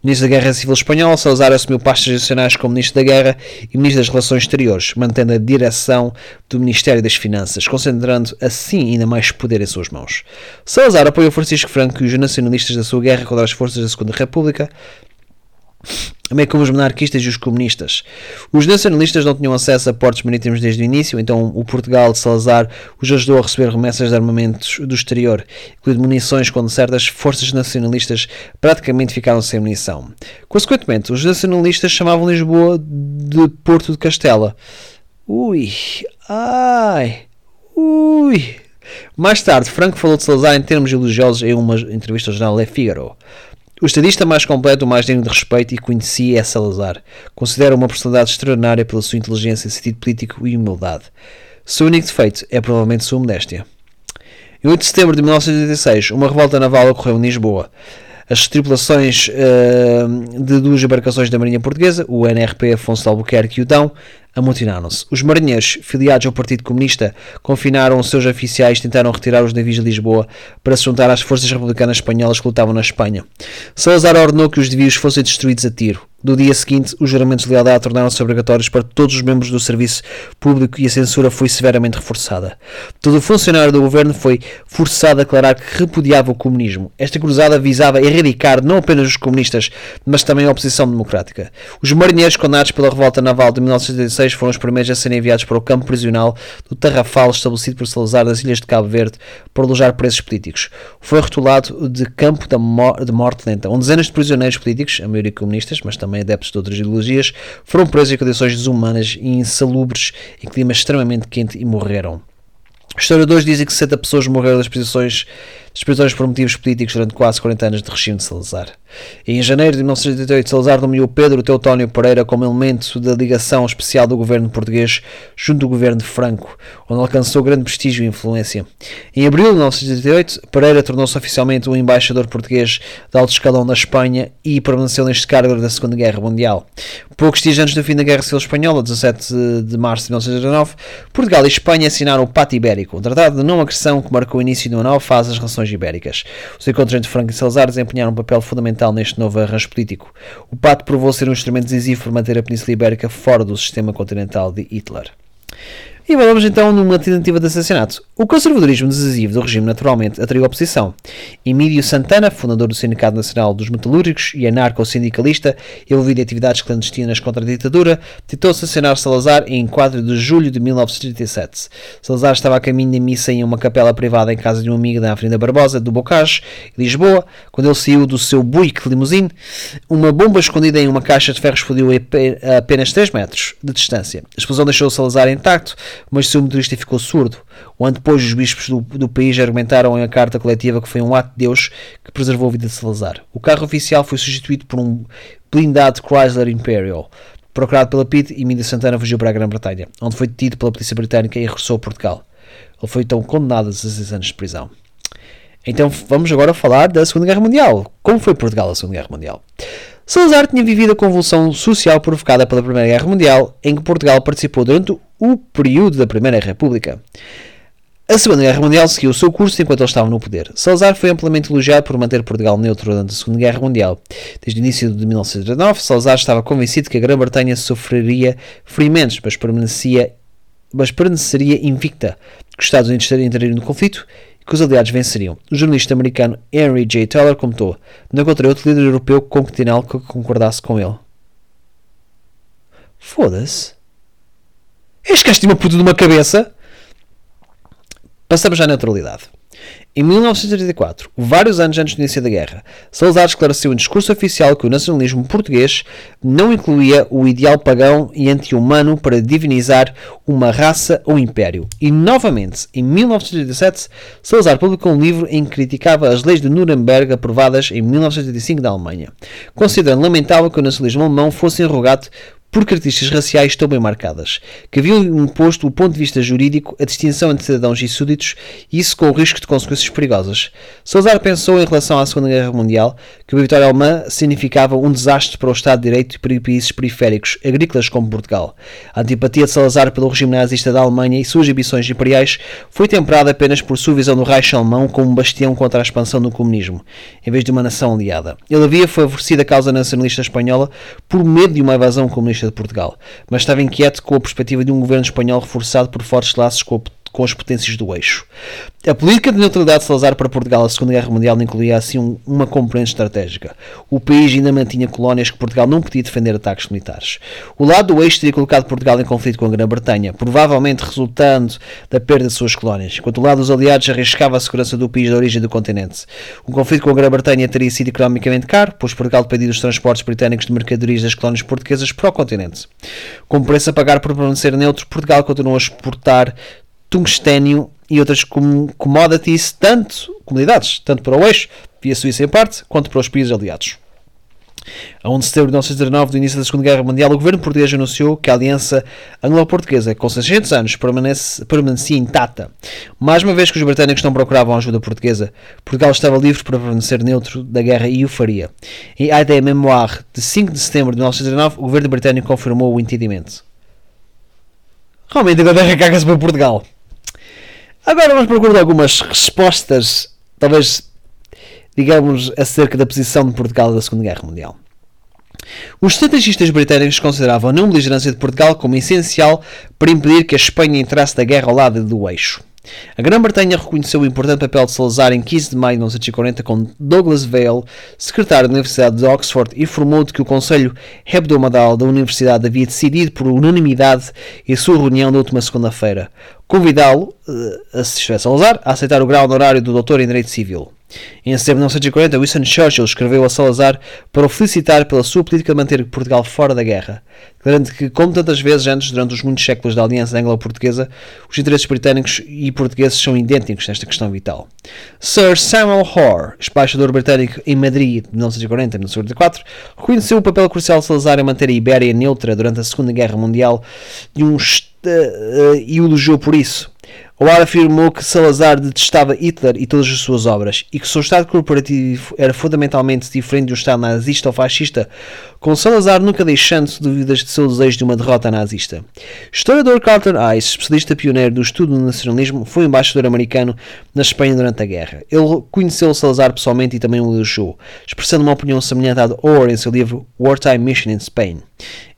No início da Guerra Civil Espanhola, Salazar assumiu pastas adicionais como Ministro da Guerra e Ministro das Relações Exteriores, mantendo a direção do Ministério das Finanças, concentrando assim ainda mais poder em suas mãos. Salazar apoiou Francisco Franco e os nacionalistas da sua guerra contra as forças da Segunda República, como os monarquistas e os comunistas. Os nacionalistas não tinham acesso a portos marítimos desde o início, então o Portugal de Salazar os ajudou a receber remessas de armamentos do exterior, incluindo munições, quando certas forças nacionalistas praticamente ficaram sem munição. Consequentemente, os nacionalistas chamavam Lisboa de Porto de Castela. Ui, ai, ui. Mais tarde, Franco falou de Salazar em termos elogiosos em uma entrevista ao jornal Le Figaro. O estadista mais completo, o mais digno de respeito e conhecia é Salazar. Considera uma personalidade extraordinária pela sua inteligência, sentido político e humildade. Seu único defeito é provavelmente sua modéstia. Em 8 de setembro de 1986, uma revolta naval ocorreu em Lisboa. As tripulações uh, de duas embarcações da Marinha Portuguesa, o NRP Afonso de Albuquerque e o Dão, amotinaram-se. Os marinheiros, filiados ao Partido Comunista, confinaram os seus oficiais e tentaram retirar os navios de Lisboa para se juntar às forças republicanas espanholas que lutavam na Espanha. Salazar ordenou que os navios fossem destruídos a tiro. No dia seguinte, os juramentos de lealdade tornaram-se obrigatórios para todos os membros do serviço público e a censura foi severamente reforçada. Todo funcionário do governo foi forçado a declarar que repudiava o comunismo. Esta cruzada visava erradicar não apenas os comunistas, mas também a oposição democrática. Os marinheiros condenados pela revolta naval de 1976 foram os primeiros a serem enviados para o campo prisional do Tarrafal estabelecido por Salazar das Ilhas de Cabo Verde para alojar presos políticos. Foi rotulado de campo de morte lenta, onde dezenas de prisioneiros políticos, a maioria comunistas, mas também também adeptos de outras ideologias, foram presos em condições desumanas e insalubres, em clima extremamente quente e morreram. Historiadores dizem que 60 pessoas morreram das prisões, das prisões por motivos políticos durante quase 40 anos de regime de Salazar. Em janeiro de 1988, Salazar nomeou Pedro Teutónio Pereira como elemento da ligação especial do governo português junto do governo Franco, onde alcançou grande prestígio e influência. Em abril de 1988, Pereira tornou-se oficialmente o embaixador português de alto escalão na Espanha e permaneceu neste cargo durante a Segunda Guerra Mundial. Poucos dias antes do fim da Guerra Civil Espanhola, 17 de março de 1919, Portugal e Espanha assinaram o Pacto Ibérico, um tratado de não agressão que marcou o início de uma nova fase das relações ibéricas. Os encontros entre Franco e Salazar desempenharam um papel fundamental neste novo arranjo político. O pacto provou ser um instrumento decisivo para manter a Península Ibérica fora do sistema continental de Hitler. E vamos então numa tentativa de assassinato. O conservadorismo decisivo do regime naturalmente atraiu oposição. Emílio Santana, fundador do Sindicato Nacional dos Metalúrgicos e anarco-sindicalista, envolvido em atividades clandestinas contra a ditadura, tentou assassinar Salazar em 4 de julho de 1937. Salazar estava a caminho de missa em uma capela privada em casa de um amigo da Avenida Barbosa, do Bocage, Lisboa, quando ele saiu do seu Buick limousine. Uma bomba escondida em uma caixa de ferro explodiu a apenas 3 metros de distância. A explosão deixou Salazar intacto, mas seu motorista ficou surdo. Ano depois, os bispos do, do país argumentaram em a carta coletiva que foi um ato de Deus que preservou a vida de Salazar. O carro oficial foi substituído por um blindado Chrysler Imperial. Procurado pela PIT, Emílio Santana fugiu para a Grã-Bretanha, onde foi detido pela polícia britânica e regressou a Portugal. Ele foi então condenado a 16 anos de prisão. Então vamos agora falar da Segunda Guerra Mundial. Como foi Portugal a Segunda Guerra Mundial? Salazar tinha vivido a convulsão social provocada pela Primeira Guerra Mundial, em que Portugal participou durante o período da Primeira República. A Segunda Guerra Mundial seguiu o seu curso enquanto ele estava no poder. Salazar foi amplamente elogiado por manter Portugal neutro durante a Segunda Guerra Mundial. Desde o início de 1939, Salazar estava convencido que a Grã-Bretanha sofreria ferimentos, mas permanecia mas permaneceria invicta, que os Estados Unidos entrariam no conflito que os aliados venceriam. O jornalista americano Henry J. Taylor comentou: Não encontrei outro líder europeu continental que concordasse com ele. Foda-se. Este gajo tinha uma puta de uma cabeça. Passamos à neutralidade. Em 1934, vários anos antes do início da guerra, Salazar esclareceu em discurso oficial que o nacionalismo português não incluía o ideal pagão e anti-humano para divinizar uma raça ou império. E, novamente, em 1937, Salazar publicou um livro em que criticava as leis de Nuremberg aprovadas em 1985 da Alemanha, considerando lamentável que o nacionalismo alemão fosse enrugado por características raciais tão bem marcadas, que haviam imposto o ponto de vista jurídico a distinção entre cidadãos e súditos, e isso com o risco de consequências perigosas. Salazar pensou em relação à Segunda Guerra Mundial que a vitória alemã significava um desastre para o Estado de Direito e para países periféricos, agrícolas como Portugal. A antipatia de Salazar pelo regime nazista da Alemanha e suas ambições imperiais foi temperada apenas por sua visão do Reich alemão como um bastião contra a expansão do comunismo, em vez de uma nação aliada. Ele havia favorecido a causa nacionalista espanhola por medo de uma invasão comunista de Portugal, mas estava inquieto com a perspectiva de um governo espanhol reforçado por fortes laços com com as potências do eixo. A política de neutralidade de Salazar para Portugal na Segunda Guerra Mundial incluía assim um, uma componente estratégica. O país ainda mantinha colónias que Portugal não podia defender ataques militares. O lado do eixo teria colocado Portugal em conflito com a Grã-Bretanha, provavelmente resultando da perda de suas colónias, enquanto o lado dos aliados arriscava a segurança do país de origem do continente. O conflito com a Grã-Bretanha teria sido economicamente caro, pois Portugal dependia dos transportes britânicos de mercadorias das colónias portuguesas para o continente. Como preço a pagar por permanecer neutro, Portugal continuou a exportar tungstênio e outras commodities, tanto comunidades, tanto para o eixo, via Suíça em parte, quanto para os países aliados. A 11 de setembro de 1919, do início da Segunda Guerra Mundial, o governo português anunciou que a aliança anglo-portuguesa, com 600 anos, permanecia intacta. Mais uma vez que os britânicos não procuravam ajuda portuguesa, Portugal estava livre para permanecer neutro da guerra e o faria. Em AD Memoir, de 5 de setembro de 1919, o governo britânico confirmou o entendimento. Realmente, a Inglaterra caga-se para Portugal. Agora vamos procurar algumas respostas, talvez, digamos, acerca da posição de Portugal da Segunda Guerra Mundial. Os estrategistas britânicos consideravam a não beligerância de Portugal como essencial para impedir que a Espanha entrasse da guerra ao lado do eixo. A Grã-Bretanha reconheceu o importante papel de Salazar em 15 de maio de 1940, quando Douglas Vail, secretário da Universidade de Oxford, informou de que o Conselho Hebdomadal da Universidade havia decidido por unanimidade em sua reunião da última segunda-feira convidá-lo, uh, a Salazar, a aceitar o grau honorário do doutor em Direito Civil. Em setembro de 1940, Winston Churchill escreveu a Salazar para o felicitar pela sua política de manter Portugal fora da guerra, declarando que, como tantas vezes antes, durante os muitos séculos da aliança anglo-portuguesa, os interesses britânicos e portugueses são idênticos nesta questão vital. Sir Samuel Hoare, embaixador britânico em Madrid de 1940 e 1944, reconheceu o papel crucial de Salazar em manter a Ibéria neutra durante a Segunda Guerra Mundial e, um, uh, elogiou por isso. Oar afirmou que Salazar detestava Hitler e todas as suas obras e que seu Estado corporativo era fundamentalmente diferente um Estado nazista ou fascista, com Salazar nunca deixando dúvidas de seu desejo de uma derrota nazista. Historiador Carter Ice, especialista pioneiro do estudo do nacionalismo, foi embaixador americano na Espanha durante a guerra. Ele conheceu Salazar pessoalmente e também o elogiou, expressando uma opinião semelhante à de Orr em seu livro Wartime Mission in Spain.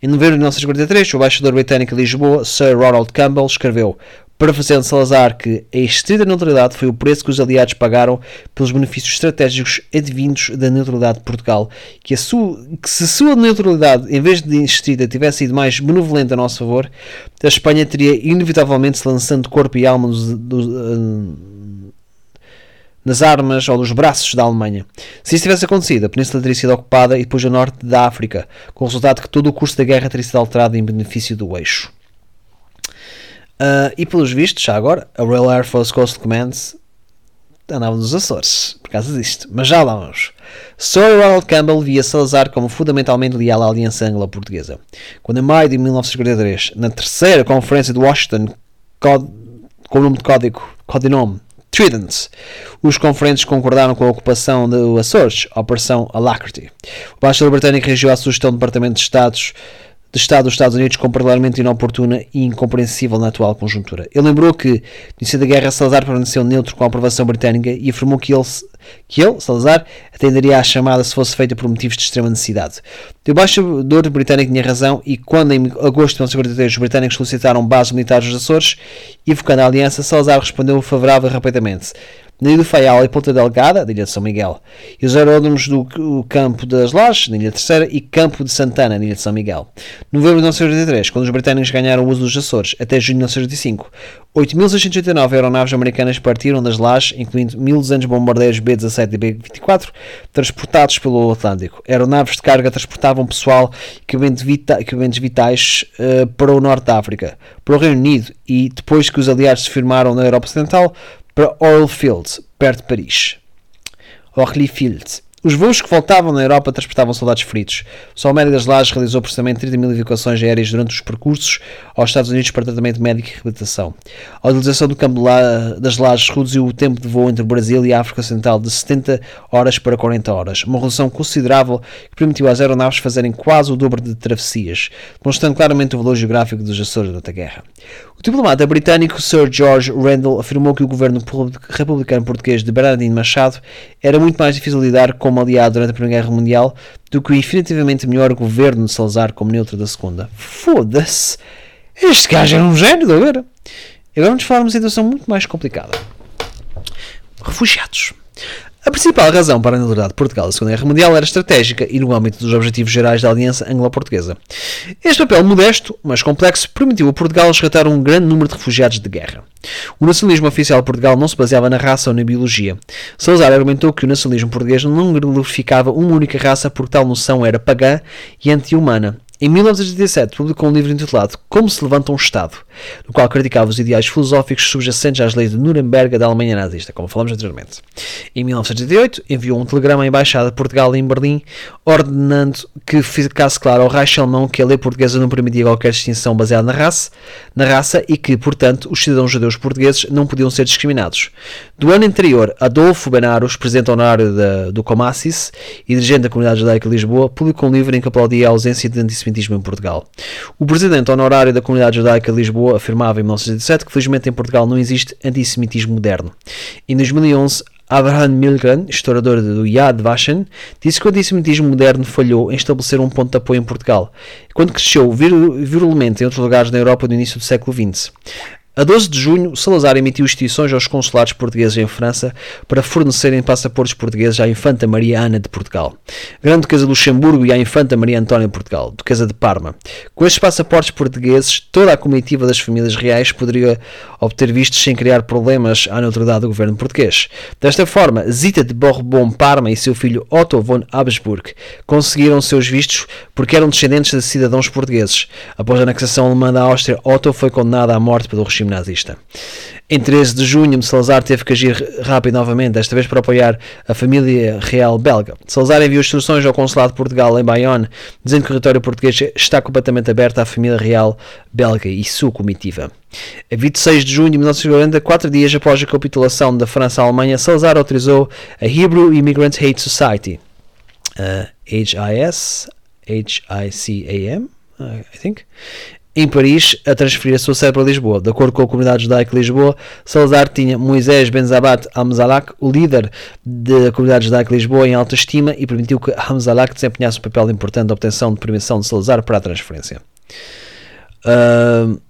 Em novembro de 1943, o embaixador britânico de Lisboa, Sir Ronald Campbell, escreveu para fazer Salazar que a estrita neutralidade foi o preço que os aliados pagaram pelos benefícios estratégicos advindos da neutralidade de Portugal, que, sua, que se a sua neutralidade, em vez de estrita, tivesse sido mais benevolente a nosso favor, a Espanha teria inevitavelmente se lançando corpo e alma dos, dos, uh, nas armas ou nos braços da Alemanha. Se isso tivesse acontecido, a península teria sido ocupada e depois o norte da África, com o resultado que todo o curso da guerra teria sido alterado em benefício do eixo. Uh, e pelos vistos, já agora, a Royal Air Force Coast Command andava nos Açores, por causa disto. Mas já lá vamos. Sir Ronald Campbell via Salazar como fundamentalmente leal à aliança anglo-portuguesa. Quando em maio de 1943, na terceira conferência de Washington, com o nome de código, codinome Trident, os conferentes concordaram com a ocupação do Açores, Operação Alacrity. O embaixador britânico reagiu à sugestão do Departamento de Estados de Estado dos Estados Unidos com particularmente inoportuna e incompreensível na atual conjuntura. Ele lembrou que, no início da guerra, Salazar permaneceu neutro com a aprovação britânica e afirmou que ele, que ele Salazar, atenderia à chamada se fosse feita por motivos de extrema necessidade. O embaixador britânico tinha razão e quando, em agosto de 1943, os britânicos solicitaram bases militares nos Açores, evocando a aliança, Salazar respondeu favorável rapidamente na Ilha do Faial e Ponta Delgada, da Ilha de São Miguel, e os aeródromos do Campo das Lajes, na Ilha Terceira, e Campo de Santana, na Ilha de São Miguel. Novembro de 1983, quando os britânicos ganharam o uso dos Açores, até junho de 1985, 8.689 aeronaves americanas partiram das Lajes, incluindo 1.200 bombardeiros B-17 e B-24, transportados pelo Atlântico. Aeronaves de carga transportavam pessoal e equipamentos vitais uh, para o Norte da África, para o Reino Unido e, depois que os aliados se firmaram na Europa Ocidental, para Orlefield, perto de Paris. Orlyfield. Os voos que voltavam na Europa transportavam soldados feridos. O Sol Médio das Lajes realizou processamento de 30 mil evacuações aéreas durante os percursos aos Estados Unidos para tratamento médico e reabilitação. A utilização do campo das Lajes reduziu o tempo de voo entre o Brasil e a África Ocidental de 70 horas para 40 horas, uma redução considerável que permitiu às aeronaves fazerem quase o dobro de travessias, demonstrando claramente o valor geográfico dos Açores durante a guerra. O diplomata britânico Sir George Randall afirmou que o governo republicano português de Bernardino Machado era muito mais difícil lidar como aliado durante a Primeira Guerra Mundial do que o infinitivamente melhor governo de Salazar como neutro da Segunda. Foda-se! Este gajo era um gênio, da ver? Agora vamos falar de uma situação muito mais complicada. Refugiados. A principal razão para a neutralidade de Portugal na Segunda Guerra Mundial era estratégica e no âmbito dos objetivos gerais da Aliança Anglo-Portuguesa. Este papel modesto, mas complexo, permitiu a Portugal resgatar um grande número de refugiados de guerra. O nacionalismo oficial de Portugal não se baseava na raça ou na biologia. Salazar argumentou que o nacionalismo português não glorificava uma única raça porque tal noção era pagã e anti-humana em 1987, publicou um livro intitulado Como se levanta um Estado, no qual criticava os ideais filosóficos subjacentes às leis de Nuremberg da Alemanha nazista, como falamos anteriormente. Em 1988, enviou um telegrama à Embaixada de Portugal em Berlim, ordenando que ficasse claro ao Reich alemão que a lei portuguesa não permitia qualquer distinção baseada na raça, na raça e que, portanto, os cidadãos judeus portugueses não podiam ser discriminados. Do ano anterior, Adolfo Benaros, presidente honorário do Comassis e dirigente da comunidade judaica de Lisboa, publicou um livro em que aplaudia a ausência de antissemitismo em Portugal. O presidente honorário da comunidade judaica de Lisboa afirmava em 1917 que felizmente em Portugal não existe antissemitismo moderno. Em 2011, Abraham Milgren, historiador do Yad Vashem, disse que o antissemitismo moderno falhou em estabelecer um ponto de apoio em Portugal, quando cresceu virulmente em outros lugares da Europa no início do século XX. A 12 de junho, Salazar emitiu instituições aos consulados portugueses em França para fornecerem passaportes portugueses à Infanta Maria Ana de Portugal, Grande Duquesa de Luxemburgo e à Infanta Maria Antónia de Portugal, Duquesa de Parma. Com estes passaportes portugueses, toda a comitiva das famílias reais poderia obter vistos sem criar problemas à neutralidade do governo português. Desta forma, Zita de Bourbon Parma e seu filho Otto von Habsburg conseguiram seus vistos porque eram descendentes de cidadãos portugueses. Após a anexação alemã da Áustria, Otto foi condenado à morte pelo regime regime nazista. Em 13 de junho, Salazar teve que agir rápido novamente, desta vez para apoiar a família real belga. Salazar enviou instruções ao Consulado de Portugal em Bayonne, dizendo que o território português está completamente aberto à família real belga e sua comitiva. A 26 de junho de 1940, quatro dias após a capitulação da França à Alemanha, Salazar autorizou a Hebrew Immigrant Hate Society, uh, HIS, H-I-C-A-M, uh, I think, em Paris a transferir a sua sede para Lisboa. De acordo com a comunidade judaica de Lisboa, Salazar tinha Moisés Benzabat Hamzalak, o líder da comunidade judaica de Lisboa, em alta estima e permitiu que Hamzalak desempenhasse um papel importante na obtenção de permissão de Salazar para a transferência. Uh,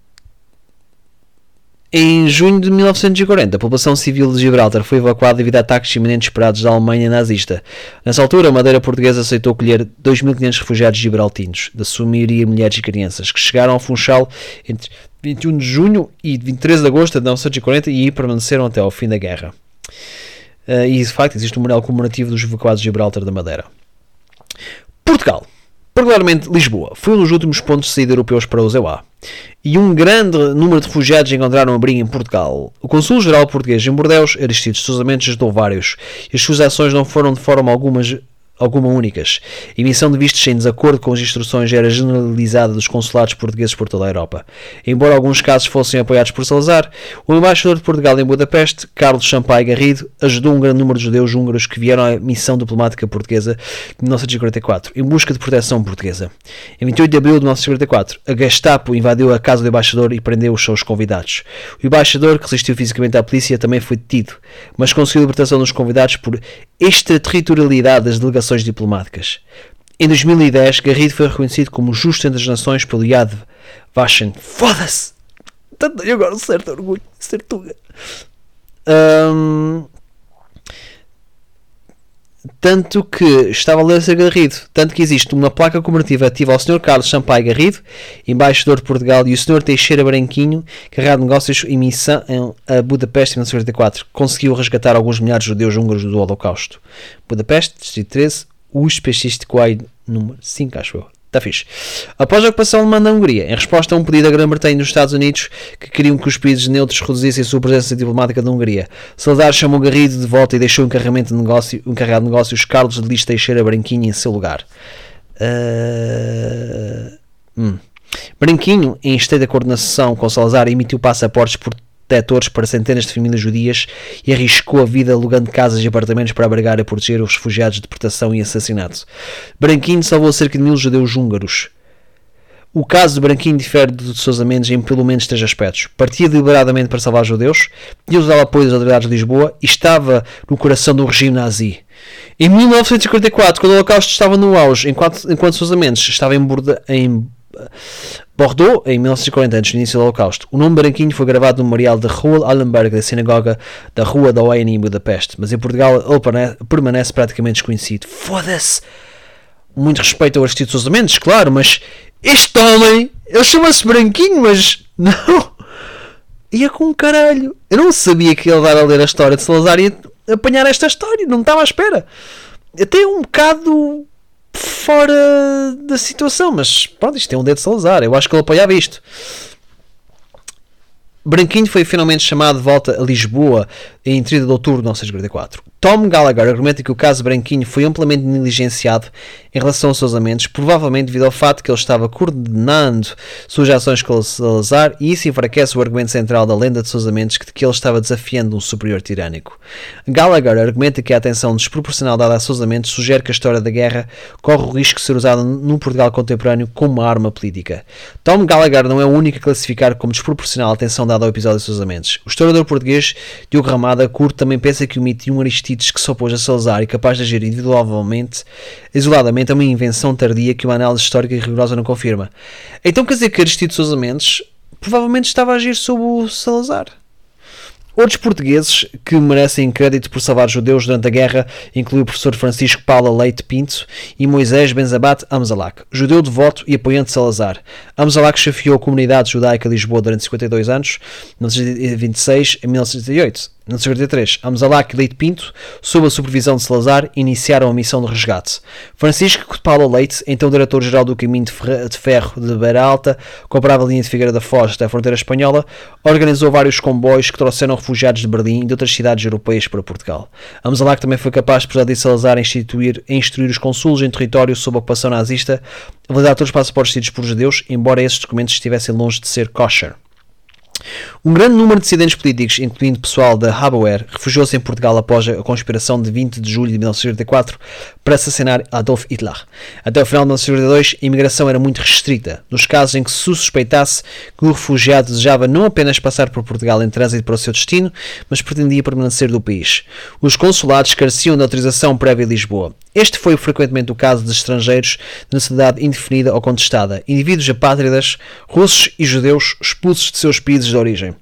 em junho de 1940, a população civil de Gibraltar foi evacuada devido a ataques iminentes esperados da Alemanha nazista. Nessa altura, a Madeira portuguesa aceitou acolher 2.500 refugiados gibraltinos, da sua maioria mulheres e crianças, que chegaram ao Funchal entre 21 de junho e 23 de agosto de 1940 e permaneceram até ao fim da guerra. Uh, e, de facto, existe um memorial comemorativo dos evacuados de Gibraltar da Madeira. Portugal. Particularmente Lisboa, foi um dos últimos pontos de saída europeus para o ZEUA e um grande número de refugiados encontraram abrigo em Portugal. O Consul-Geral Português em Bordeus, Aristides Sousa Mendes, ajudou vários, e as suas ações não foram de forma alguma alguma únicas. Emissão de vistos em desacordo com as instruções era generalizada dos consulados portugueses por toda a Europa. Embora alguns casos fossem apoiados por Salazar, o embaixador de Portugal em Budapeste, Carlos Champagne Garrido, ajudou um grande número de judeus húngaros que vieram à missão diplomática portuguesa de 1944 em busca de proteção portuguesa. Em 28 de abril de 1944, a Gestapo invadiu a casa do embaixador e prendeu os seus convidados. O embaixador, que resistiu fisicamente à polícia, também foi detido, mas conseguiu a libertação dos convidados por extraterritorialidade das delegações diplomáticas. Em 2010, Garrido foi reconhecido como justo entre as nações pelo Yad Vashem. Foda-se! Tenho agora um certo orgulho de ser tuga. Um, tanto que estava a ler ser Garrido, tanto que existe uma placa comemorativa ativa ao Sr. Carlos Sampaio Garrido, embaixador de Portugal, e o Sr. Teixeira Branquinho, carregado de negócios em missão a Budapeste em 1944, conseguiu resgatar alguns milhares de judeus húngaros do Holocausto. Budapeste, Distrito 13, Uspecificai número 5, acho eu. Está fixe. Após a ocupação alemã da Hungria, em resposta a um pedido da Grã-Bretanha dos Estados Unidos que queriam que os países neutros reduzissem a sua presença diplomática na Hungria, Salazar chamou Garrido de volta e deixou o de negócio, encarregado de negócios Carlos de Lis Teixeira Branquinho em seu lugar. Uh... Hum. Branquinho, em estreita coordenação com Salazar, emitiu passaportes para centenas de famílias judias e arriscou a vida alugando casas e apartamentos para abrigar e proteger os refugiados de deportação e assassinato. Branquinho salvou cerca de mil judeus húngaros. O caso de Branquinho difere de Sousa Mendes em pelo menos três aspectos. Partia deliberadamente para salvar judeus, tinha usado apoio das autoridades de Lisboa e estava no coração do regime nazi. Em 1944, quando o Holocausto estava no auge, enquanto, enquanto Sousa Mendes estava em, Borda, em Bordeaux, em 1940, antes do início do Holocausto. O nome Branquinho foi gravado no memorial de Rua Allenberg, da sinagoga da Rua da ONI em Budapeste, mas em Portugal ele permanece praticamente desconhecido. Foda-se! Muito respeito ao Aristides Sousa Mendes, claro, mas este homem, ele chama-se Branquinho, mas não. Ia com um caralho. Eu não sabia que ele dar a ler a história de Salazar e apanhar esta história, não estava à espera. Até um bocado fora da situação, mas pronto, isto é um dedo de Salazar. Eu acho que ele apoiava isto. Branquinho foi finalmente chamado de volta a Lisboa em 30 de outubro de 1944. Tom Gallagher argumenta que o caso Branquinho foi amplamente negligenciado em relação aos seus amentos, provavelmente devido ao fato que ele estava coordenando suas ações com Salazar, e isso enfraquece o argumento central da lenda de seus amentos de que ele estava desafiando um superior tirânico. Gallagher argumenta que a atenção desproporcional dada a seus amentos sugere que a história da guerra corre o risco de ser usada no Portugal contemporâneo como uma arma política. Tom Gallagher não é o único a classificar como desproporcional a atenção dada ao episódio de seus amentos. O historiador português Diogo Ramada Curto também pensa que o mito de um Aristides Que se opôs a Salazar e capaz de agir individualmente, isoladamente, é uma invenção tardia que uma análise histórica e rigorosa não confirma. Então quer dizer que Aristides Sousa Mendes provavelmente estava a agir sob o Salazar. Outros portugueses que merecem crédito por salvar judeus durante a guerra incluem o professor Francisco Paula Leite Pinto e Moisés Benzabat Amzalak, judeu devoto e apoiante de Salazar. Amzalak chefiou a comunidade judaica de Lisboa durante 52 anos, de 1926 a 1938. No 53, Amzalak e Leite Pinto, sob a supervisão de Salazar, iniciaram a missão de resgate. Francisco Paulo Leite, então diretor-geral do Caminho de Ferro de Beira Alta, comprava a linha de Figueira da Foz até a fronteira espanhola, organizou vários comboios que trouxeram refugiados de Berlim e de outras cidades europeias para Portugal. Amzalak também foi capaz, por de Salazar, instituir, instruir os consulos em território sob a ocupação nazista, a validar todos os passaportes tidos por judeus, embora esses documentos estivessem longe de ser kosher. Um grande número de dissidentes políticos, incluindo pessoal da Haboer, refugiou-se em Portugal após a conspiração de 20 de julho de 1984 para assassinar Adolf Hitler. Até o final de 1982, a imigração era muito restrita, nos casos em que se suspeitasse que o refugiado desejava não apenas passar por Portugal em trânsito para o seu destino, mas pretendia permanecer do país. Os consulados careciam de autorização prévia em Lisboa. Este foi frequentemente o caso de estrangeiros de nacionalidade indefinida ou contestada, indivíduos apátridas, russos e judeus expulsos de seus países de origem.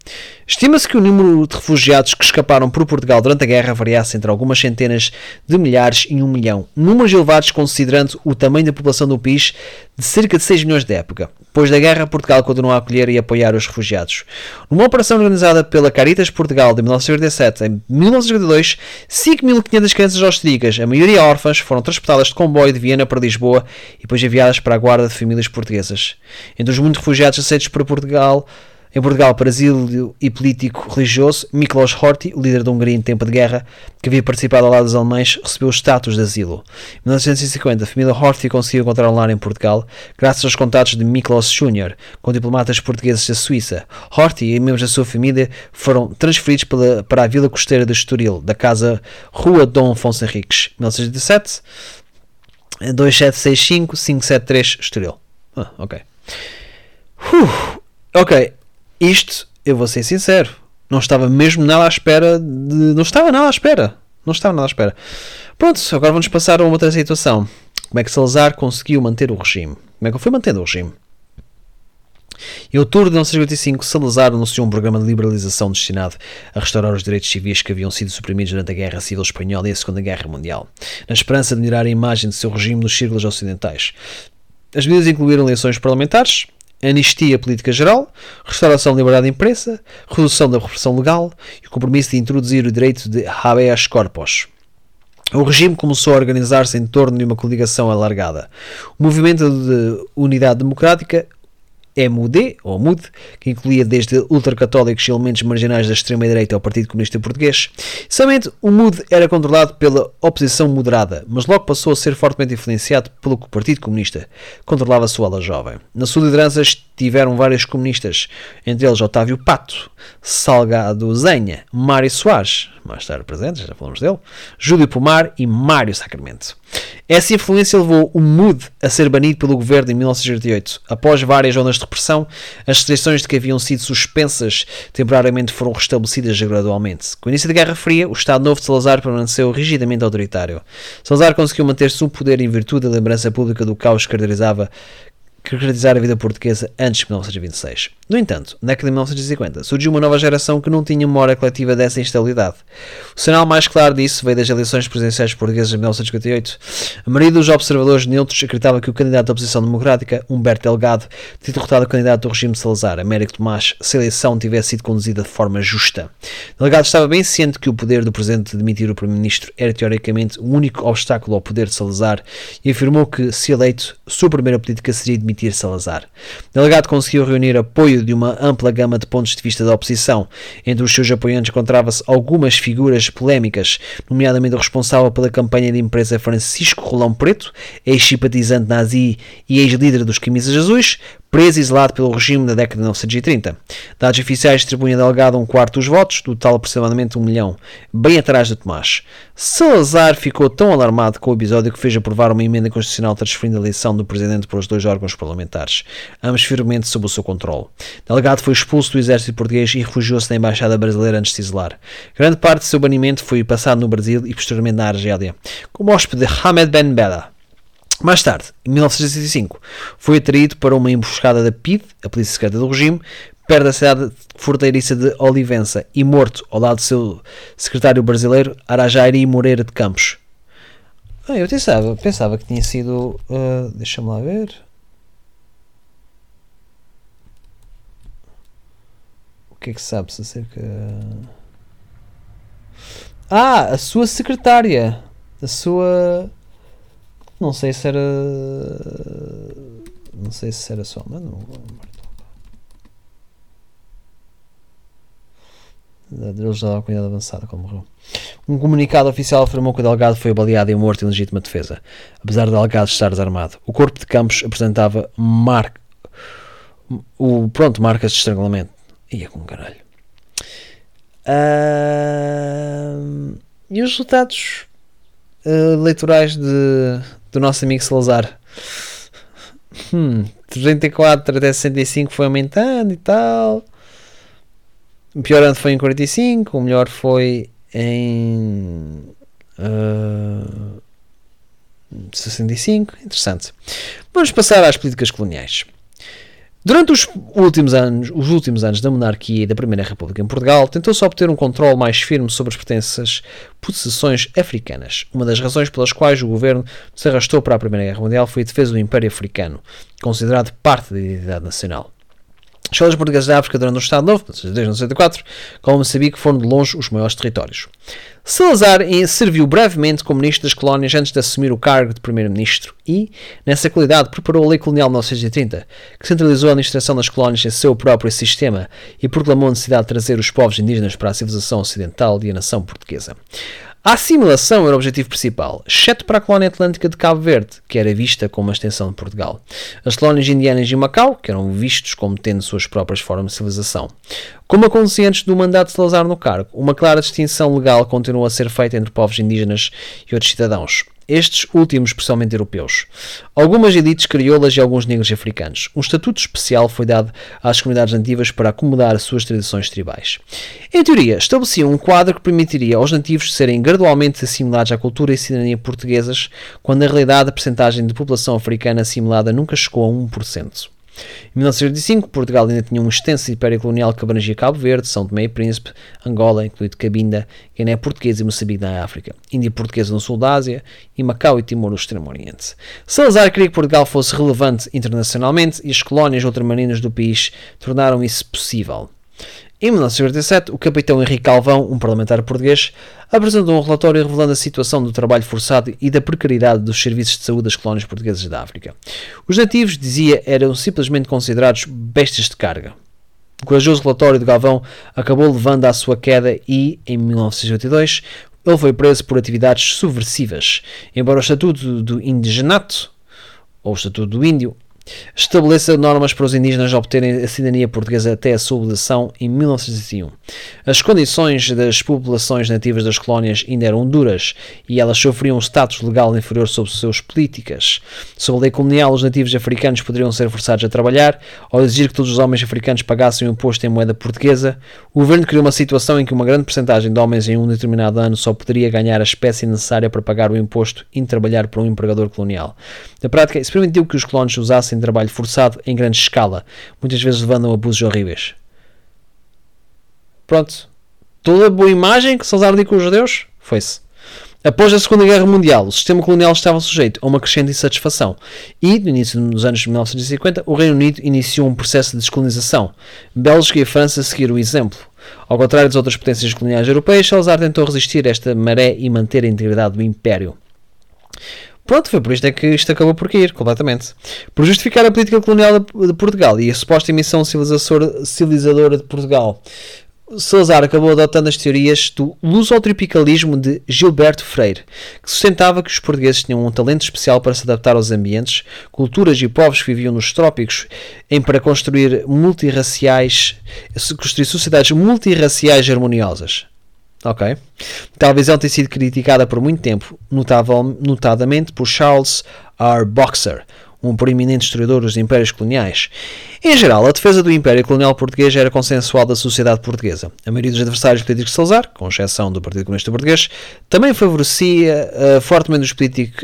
Estima-se que o número de refugiados que escaparam por Portugal durante a guerra variasse entre algumas centenas de milhares e um milhão, números elevados considerando o tamanho da população do país de cerca de 6 milhões de época. Depois da guerra, Portugal continuou a acolher e apoiar os refugiados. Numa operação organizada pela Caritas Portugal de 1987 em 1952, 5.500 crianças austríacas, a maioria órfãs, foram transportadas de comboio de Viena para Lisboa e depois enviadas para a guarda de famílias portuguesas. Entre os muitos refugiados aceitos para Portugal, em Portugal, para asilo e político religioso, Miklos Horthy, o líder da Hungria em tempo de guerra, que havia participado ao lado dos alemães, recebeu o status de asilo. Em 1950, a família Horthy conseguiu encontrar um lar em Portugal, graças aos contatos de Miklos Jr., com diplomatas portugueses da Suíça. Horthy e membros da sua família foram transferidos para, para a vila costeira de Estoril, da casa Rua Dom Afonso Henriques. 1917, 2765 573 Estoril. Ah, ok. Ok, isto, eu vou ser sincero, não estava mesmo nada à espera de. Não estava nada à espera. Não estava nada à espera. Pronto, agora vamos passar a uma outra situação. Como é que Salazar conseguiu manter o regime? Como é que foi mantendo o regime? Em outubro de 1955, Salazar anunciou um programa de liberalização destinado a restaurar os direitos civis que haviam sido suprimidos durante a Guerra Civil Espanhola e a Segunda Guerra Mundial, na esperança de melhorar a imagem de seu regime nos círculos ocidentais. As medidas incluíram eleições parlamentares, anistia política geral, restauração da liberdade de imprensa, redução da repressão legal e o compromisso de introduzir o direito de habeas corpus. O regime começou a organizar-se em torno de uma coligação alargada. O Movimento de Unidade Democrática MUD, ou MUD, que incluía desde ultracatólicos e elementos marginais da extrema-direita ao Partido Comunista Português. Somente o MUD era controlado pela oposição moderada, mas logo passou a ser fortemente influenciado pelo Partido Comunista controlava a sua ala jovem. Na sua liderança tiveram vários comunistas, entre eles Otávio Pato, Salgado Zenha, Mário Soares, mais tarde presentes, já falamos dele, Júlio Pomar e Mário Sacramento. Essa influência levou o MUD a ser banido pelo governo em 1988. Após várias ondas de repressão, as restrições de que haviam sido suspensas temporariamente foram restabelecidas gradualmente. Com o início da Guerra Fria, o Estado Novo de Salazar permaneceu rigidamente autoritário. Salazar conseguiu manter-se um poder em virtude da lembrança pública do caos que caracterizava a vida portuguesa antes de 1926. No entanto, na década de 1950, surgiu uma nova geração que não tinha memória coletiva dessa instabilidade. O sinal mais claro disso veio das eleições presidenciais portuguesas de 1958. A maioria dos observadores neutros acreditava que o candidato da oposição democrática, Humberto Delgado, tinha derrotado o candidato do regime de Salazar, Américo Tomás, se a eleição tivesse sido conduzida de forma justa. Delgado estava bem ciente que o poder do presidente de demitir o primeiro-ministro era teoricamente o único obstáculo ao poder de Salazar e afirmou que, se eleito, sua primeira política seria demitir Salazar. Delgado conseguiu reunir apoio de uma ampla gama de pontos de vista da oposição. Entre os seus apoiantes encontrava-se algumas figuras polémicas, nomeadamente o responsável pela campanha de empresa Francisco Rolão Preto, ex-simpatizante nazi e ex-líder dos Camisas Azuis, preso e isolado pelo regime da década de 1930. Dados oficiais distribuem a Delgado um quarto dos votos, total aproximadamente um milhão, bem atrás de Tomás. Salazar ficou tão alarmado com o episódio que fez aprovar uma emenda constitucional transferindo a eleição do presidente para os dois órgãos parlamentares, ambos firmemente sob o seu controle. Delgado foi expulso do exército português e refugiou-se na embaixada brasileira antes de isolar. Grande parte do seu banimento foi passado no Brasil e posteriormente na Argélia, como hóspede de Hamed Ben Bella. Mais tarde, em 1965, foi atraído para uma emboscada da PID, a Polícia Secreta do Regime, perto da cidade forteiriça de Olivença e morto ao lado do seu secretário brasileiro, Arajairi Moreira de Campos. Ah, eu pensava, pensava que tinha sido. Uh, Deixa-me lá ver. O que é que sabes acerca. Ah, a sua secretária. A sua. Não sei se era. Não sei se era só. Mas não. Ele já dava cuidado avançada quando morreu. Um comunicado oficial afirmou que o delegado foi baleado e morto em legítima defesa. Apesar do delegado estar desarmado, o corpo de Campos apresentava mar... o, pronto, marcas de estrangulamento. Ia com caralho. Uh, e os resultados uh, eleitorais de, do nosso amigo Salazar? Hum, 34 até 65 foi aumentando e tal. O pior ano foi em 45, o melhor foi em uh, 65. Interessante. Vamos passar às políticas coloniais. Durante os últimos anos, os últimos anos da monarquia e da Primeira República em Portugal, tentou-se obter um controle mais firme sobre as pertenças possessões africanas. Uma das razões pelas quais o governo se arrastou para a Primeira Guerra Mundial foi a defesa do Império Africano, considerado parte da identidade nacional. As escolas portuguesas da África durante o Estado Novo, desde 1964, como Moçambique, foram de longe os maiores territórios. Salazar serviu brevemente como ministro das colónias antes de assumir o cargo de primeiro-ministro e, nessa qualidade, preparou a Lei Colonial de 1930, que centralizou a administração das colónias em seu próprio sistema e proclamou a necessidade de trazer os povos indígenas para a civilização ocidental e a nação portuguesa. A assimilação era o objetivo principal, exceto para a colónia atlântica de Cabo Verde, que era vista como uma extensão de Portugal. As colónias indianas de Macau, que eram vistos como tendo suas próprias formas de civilização. Como aconteceu antes do mandato de Salazar no cargo, uma clara distinção legal continua a ser feita entre povos indígenas e outros cidadãos estes últimos especialmente europeus. Algumas elites crioulas e alguns negros africanos. Um estatuto especial foi dado às comunidades nativas para acomodar as suas tradições tribais. Em teoria, estabelecia um quadro que permitiria aos nativos serem gradualmente assimilados à cultura e cidadania portuguesas, quando na realidade a percentagem de população africana assimilada nunca chegou a 1%. Em 1985, Portugal ainda tinha um extenso império colonial que abrangia Cabo Verde, São Tomé e Príncipe, Angola, incluído Cabinda, Guiné Portuguesa e Moçambique na África, Índia Portuguesa no sul da Ásia e Macau e Timor no Extremo Oriente. Salazar queria que Portugal fosse relevante internacionalmente e as colónias ultramarinas do país tornaram isso possível. Em 1947, o capitão Henrique Calvão, um parlamentar português, apresentou um relatório revelando a situação do trabalho forçado e da precariedade dos serviços de saúde das colónias portuguesas da África. Os nativos, dizia, eram simplesmente considerados bestas de carga. O corajoso relatório de Galvão acabou levando à sua queda e, em 1982, ele foi preso por atividades subversivas. Embora o Estatuto do Indigenato, ou o Estatuto do Índio, estabeleça normas para os indígenas obterem a cidadania portuguesa até a sua abolição em 1961. As condições das populações nativas das colónias ainda eram duras e elas sofriam um status legal inferior sobre suas políticas. Sob a lei colonial, os nativos africanos poderiam ser forçados a trabalhar ou exigir que todos os homens africanos pagassem o um imposto em moeda portuguesa. O governo criou uma situação em que uma grande porcentagem de homens em um determinado ano só poderia ganhar a espécie necessária para pagar o imposto e trabalhar para um empregador colonial. Na prática, isso permitiu que os colonos usassem trabalho forçado em grande escala, muitas vezes levando a abusos horríveis. Pronto. Toda boa imagem que Salazar deu com os judeus foi-se. Após a Segunda Guerra Mundial, o sistema colonial estava sujeito a uma crescente insatisfação e, no início dos anos 1950, o Reino Unido iniciou um processo de descolonização. Bélgica e França seguiram o exemplo. Ao contrário das outras potências coloniais europeias, Salazar tentou resistir a esta maré e manter a integridade do Império. Pronto, foi por isto é que isto acabou por cair, completamente. Por justificar a política colonial de Portugal e a suposta emissão civilizadora de Portugal, Salazar acabou adotando as teorias do lusotropicalismo de Gilberto Freire, que sustentava que os portugueses tinham um talento especial para se adaptar aos ambientes, culturas e povos que viviam nos trópicos, em para construir multirraciais, construir sociedades multirraciais harmoniosas. Ok? Tal visão tem sido criticada por muito tempo, notável, notadamente por Charles R. Boxer, um proeminente historiador dos impérios coloniais. Em geral, a defesa do Império Colonial Português era consensual da sociedade portuguesa. A maioria dos adversários políticos de Salazar, com exceção do Partido Comunista Português, também favorecia uh, fortemente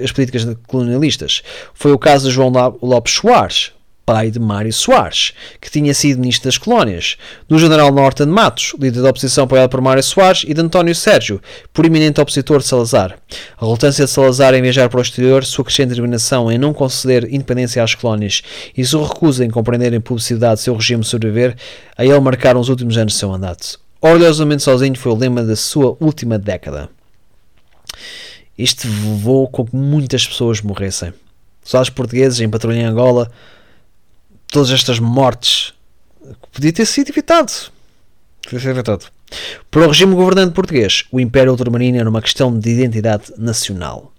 as políticas colonialistas. Foi o caso de João Lopes Soares, pai de Mário Soares, que tinha sido ministro das colónias, do general Norton Matos, líder da oposição apoiado por Mário Soares, e de António Sérgio, proeminente opositor de Salazar. A relutância de Salazar em viajar para o exterior, sua crescente determinação em não conceder independência às colónias e sua recusa em compreender em publicidade seu regime sobreviver, a ele marcaram os últimos anos de seu mandato. Orgulhosamente sozinho foi o lema da sua última década. Isto levou com que muitas pessoas morressem. Soldados portugueses em patrulha em Angola todas estas mortes podia ter sido evitado. Podia ser evitado. Para o regime governante português, o Império Ultramarino era uma questão de identidade nacional.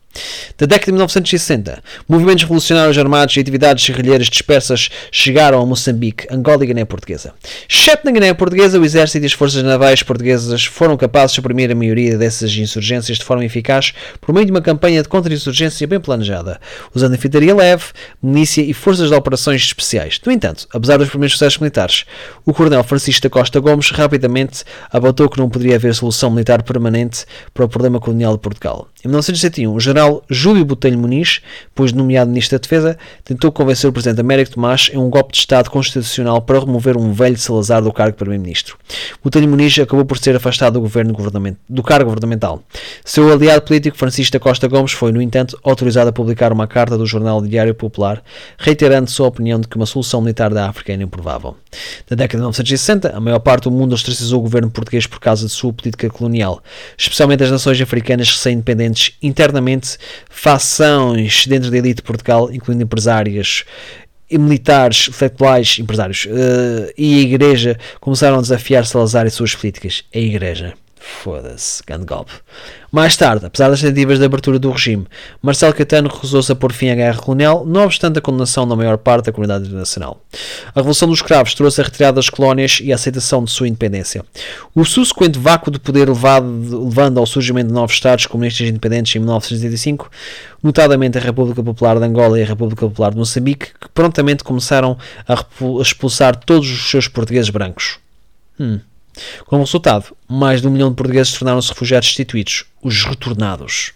Da década de 1960, movimentos revolucionários armados e atividades guerrilheiras dispersas chegaram a Moçambique, Angola e Guiné Portuguesa. Exceto na Guiné Portuguesa, o exército e as forças navais portuguesas foram capazes de suprimir a maioria dessas insurgências de forma eficaz por meio de uma campanha de contra-insurgência bem planejada, usando infantaria leve, milícia e forças de operações especiais. No entanto, apesar dos primeiros sucessos militares, o coronel Francisco da Costa Gomes rapidamente apontou que não poderia haver solução militar permanente para o problema colonial de Portugal. Em 1961, o general Júlio Botelho Muniz, depois de nomeado Ministro da Defesa, tentou convencer o Presidente Américo Tomás em um golpe de Estado constitucional para remover um velho Salazar do cargo de Primeiro-Ministro. Botelho Muniz acabou por ser afastado do, governo do cargo governamental. Seu aliado político, Francisco da Costa Gomes, foi, no entanto, autorizado a publicar uma carta do jornal Diário Popular, reiterando sua opinião de que uma solução militar da África era improvável. Na década de 1960, a maior parte do mundo ostracizou o governo português por causa de sua política colonial, especialmente as nações africanas recém-independentes internamente fações dentro da elite de Portugal, incluindo empresários e militares, intelectuais, empresários uh, e a Igreja começaram a desafiar Salazar e suas políticas. A Igreja. Foda-se, grande golpe. Mais tarde, apesar das tentativas de abertura do regime, Marcelo Caetano recusou-se a pôr fim à guerra colonial, não obstante a condenação da maior parte da comunidade internacional. A Revolução dos Escravos trouxe a retirada das colónias e a aceitação de sua independência. O subsequente vácuo de poder levado, levando ao surgimento de novos Estados comunistas independentes em 1985, notadamente a República Popular de Angola e a República Popular de Moçambique, que prontamente começaram a expulsar todos os seus portugueses brancos. Hum. Como resultado, mais de um milhão de portugueses tornaram-se refugiados destituídos, os retornados.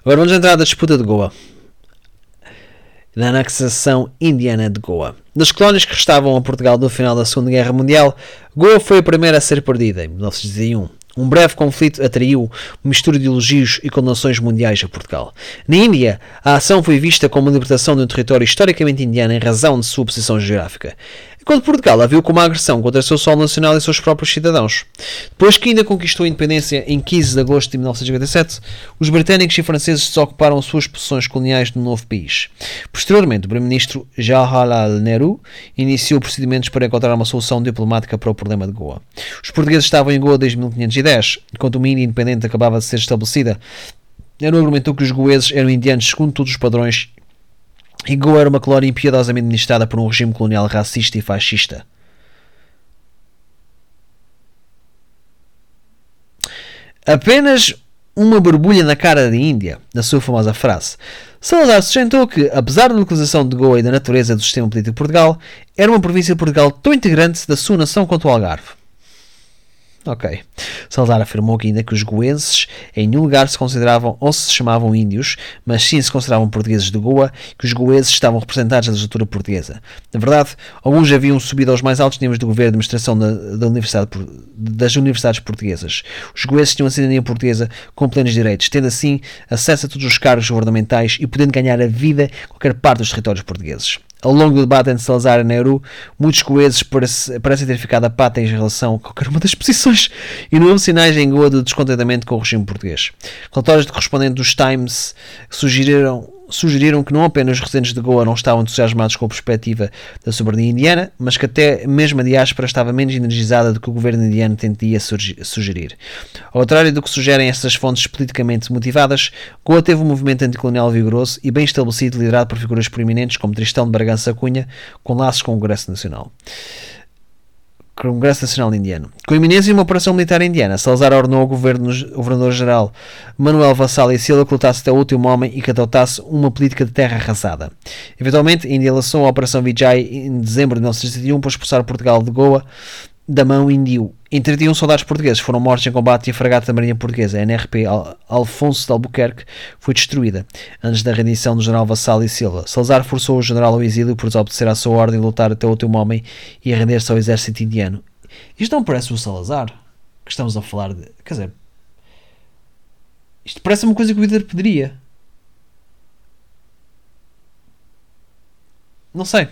Agora vamos entrar na disputa de Goa. Da anexação indiana de Goa. Das colónias que restavam a Portugal no final da Segunda Guerra Mundial, Goa foi a primeira a ser perdida, em 1901. Um breve conflito atraiu uma mistura de elogios e condenações mundiais a Portugal. Na Índia, a ação foi vista como a libertação de um território historicamente indiano em razão de sua posição geográfica. Enquanto Portugal a viu como uma agressão contra seu solo nacional e seus próprios cidadãos. Depois que ainda conquistou a independência em 15 de agosto de 1957, os britânicos e franceses desocuparam suas posições coloniais no novo país. Posteriormente, o primeiro-ministro Jawaharlal Nehru iniciou procedimentos para encontrar uma solução diplomática para o problema de Goa. Os portugueses estavam em Goa desde 1510, enquanto uma Índia independente acabava de ser estabelecida. Nehru argumentou que os goeses eram indianos segundo todos os padrões e Goa era uma colónia impiedosamente administrada por um regime colonial racista e fascista. Apenas uma borbulha na cara da Índia, na sua famosa frase. Salazar sustentou que, apesar da localização de Goa e da natureza do sistema político de Portugal, era uma província de Portugal tão integrante da sua nação quanto o Algarve. Ok. Salazar afirmou que ainda que os goenses em nenhum lugar se consideravam ou se chamavam índios, mas sim se consideravam portugueses de Goa, que os goeses estavam representados na legislatura portuguesa. Na verdade, alguns haviam subido aos mais altos níveis do governo de administração da, da universidade, das universidades portuguesas. Os goeses tinham a cidadania portuguesa com plenos direitos, tendo assim acesso a todos os cargos governamentais e podendo ganhar a vida em qualquer parte dos territórios portugueses. Ao longo do debate entre Salazar e Nehru, muitos coeses parecem ter ficado a pata em relação a qualquer uma das posições e não houve sinais em Goa de descontentamento com o regime português. Relatórios de correspondente dos Times sugeriram sugeriram que não apenas os residentes de Goa não estavam entusiasmados com a perspectiva da soberania indiana, mas que até mesmo a diáspora estava menos energizada do que o governo indiano tentia sugerir. Ao contrário do que sugerem essas fontes politicamente motivadas, Goa teve um movimento anticolonial vigoroso e bem estabelecido liderado por figuras proeminentes como Tristão de Bragança Cunha, com laços com o Congresso Nacional. Congresso Nacional Indiano. Com a iminência de uma operação militar indiana, Salazar ordenou ao governador-geral Manuel Vassal e Silva que lutasse até o último homem e que adotasse uma política de terra arrasada. Eventualmente, a Índia lançou a Operação Vijay em dezembro de 1961 para expulsar Portugal de Goa da mão indiu. Em 31 soldados portugueses foram mortos em combate e a fragata da Marinha Portuguesa, a NRP Al Alfonso de Albuquerque, foi destruída, antes da rendição do general Vassal e Silva. Salazar forçou o general ao exílio por desobedecer à sua ordem de lutar até o último homem e a render-se ao exército indiano. Isto não parece o Salazar que estamos a falar de... Quer dizer... Isto parece uma coisa que o líder pediria. Não sei.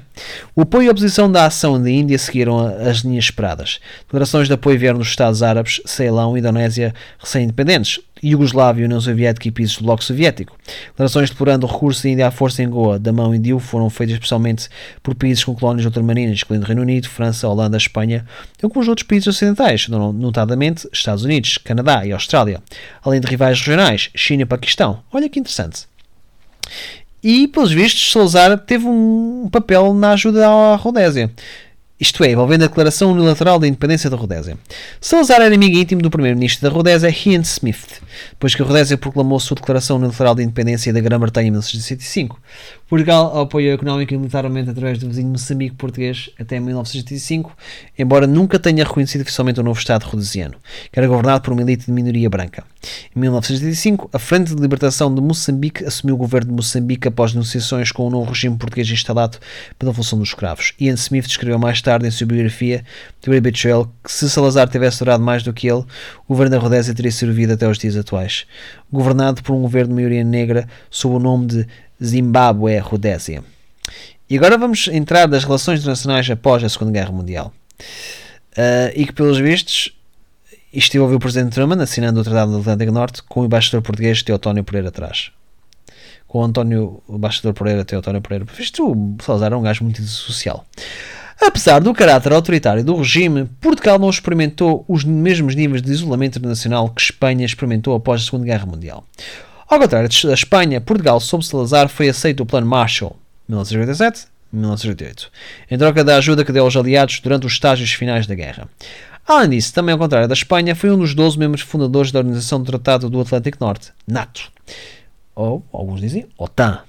O apoio e a oposição da ação da Índia seguiram as linhas esperadas. Declarações de apoio vieram dos Estados Árabes, Ceilão Indonésia recém-independentes, Iugoslávia, União Soviética e países do Bloco Soviético. Declarações depurando o recurso da Índia à força em Goa da mão indiu foram feitas especialmente por países com colónias ultramarinas, incluindo Reino Unido, França, Holanda, Espanha e alguns outros países ocidentais, notadamente Estados Unidos, Canadá e Austrália, além de rivais regionais, China e Paquistão. Olha que interessante. E, pelos vistos, Salazar teve um papel na ajuda à Rodésia isto é, envolvendo a declaração unilateral da independência da Rodésia. Salazar era amigo íntimo do primeiro-ministro da Rodésia, Ian Smith, depois que a Rodésia proclamou sua declaração unilateral de independência da Grã-Bretanha em 1965. Portugal apoiou económica e militarmente através do vizinho Moçambique português até 1985, embora nunca tenha reconhecido oficialmente o novo Estado rhodesiano, que era governado por uma elite de minoria branca. Em 1985, a Frente de Libertação de Moçambique assumiu o governo de Moçambique após negociações com o novo regime português instalado pela função dos escravos. Ian Smith descreveu mais tarde em sua biografia, The Great Betrayal, que se Salazar tivesse durado mais do que ele, o governo da Rodésia teria servido até os dias atuais. Governado por um governo de maioria negra sob o nome de Zimbábue-Rodésia. E agora vamos entrar das relações internacionais após a Segunda Guerra Mundial. Uh, e que, pelos vistos, isto envolveu o Presidente Truman assinando o Tratado do Atlântico Norte com o embaixador português Teotónio Pereira atrás. Com António, o embaixador Pereira, Teotónio Pereira. Isto, o Salazar era um gajo muito social. Apesar do caráter autoritário do regime, Portugal não experimentou os mesmos níveis de isolamento internacional que Espanha experimentou após a Segunda Guerra Mundial. Ao contrário da Espanha, Portugal, sob Salazar, foi aceito o Plano Marshall, 1987-1988, em troca da ajuda que deu aos aliados durante os estágios finais da guerra. Além disso, também ao contrário da Espanha, foi um dos 12 membros fundadores da Organização do Tratado do Atlântico Norte, NATO, ou, alguns dizem, OTAN.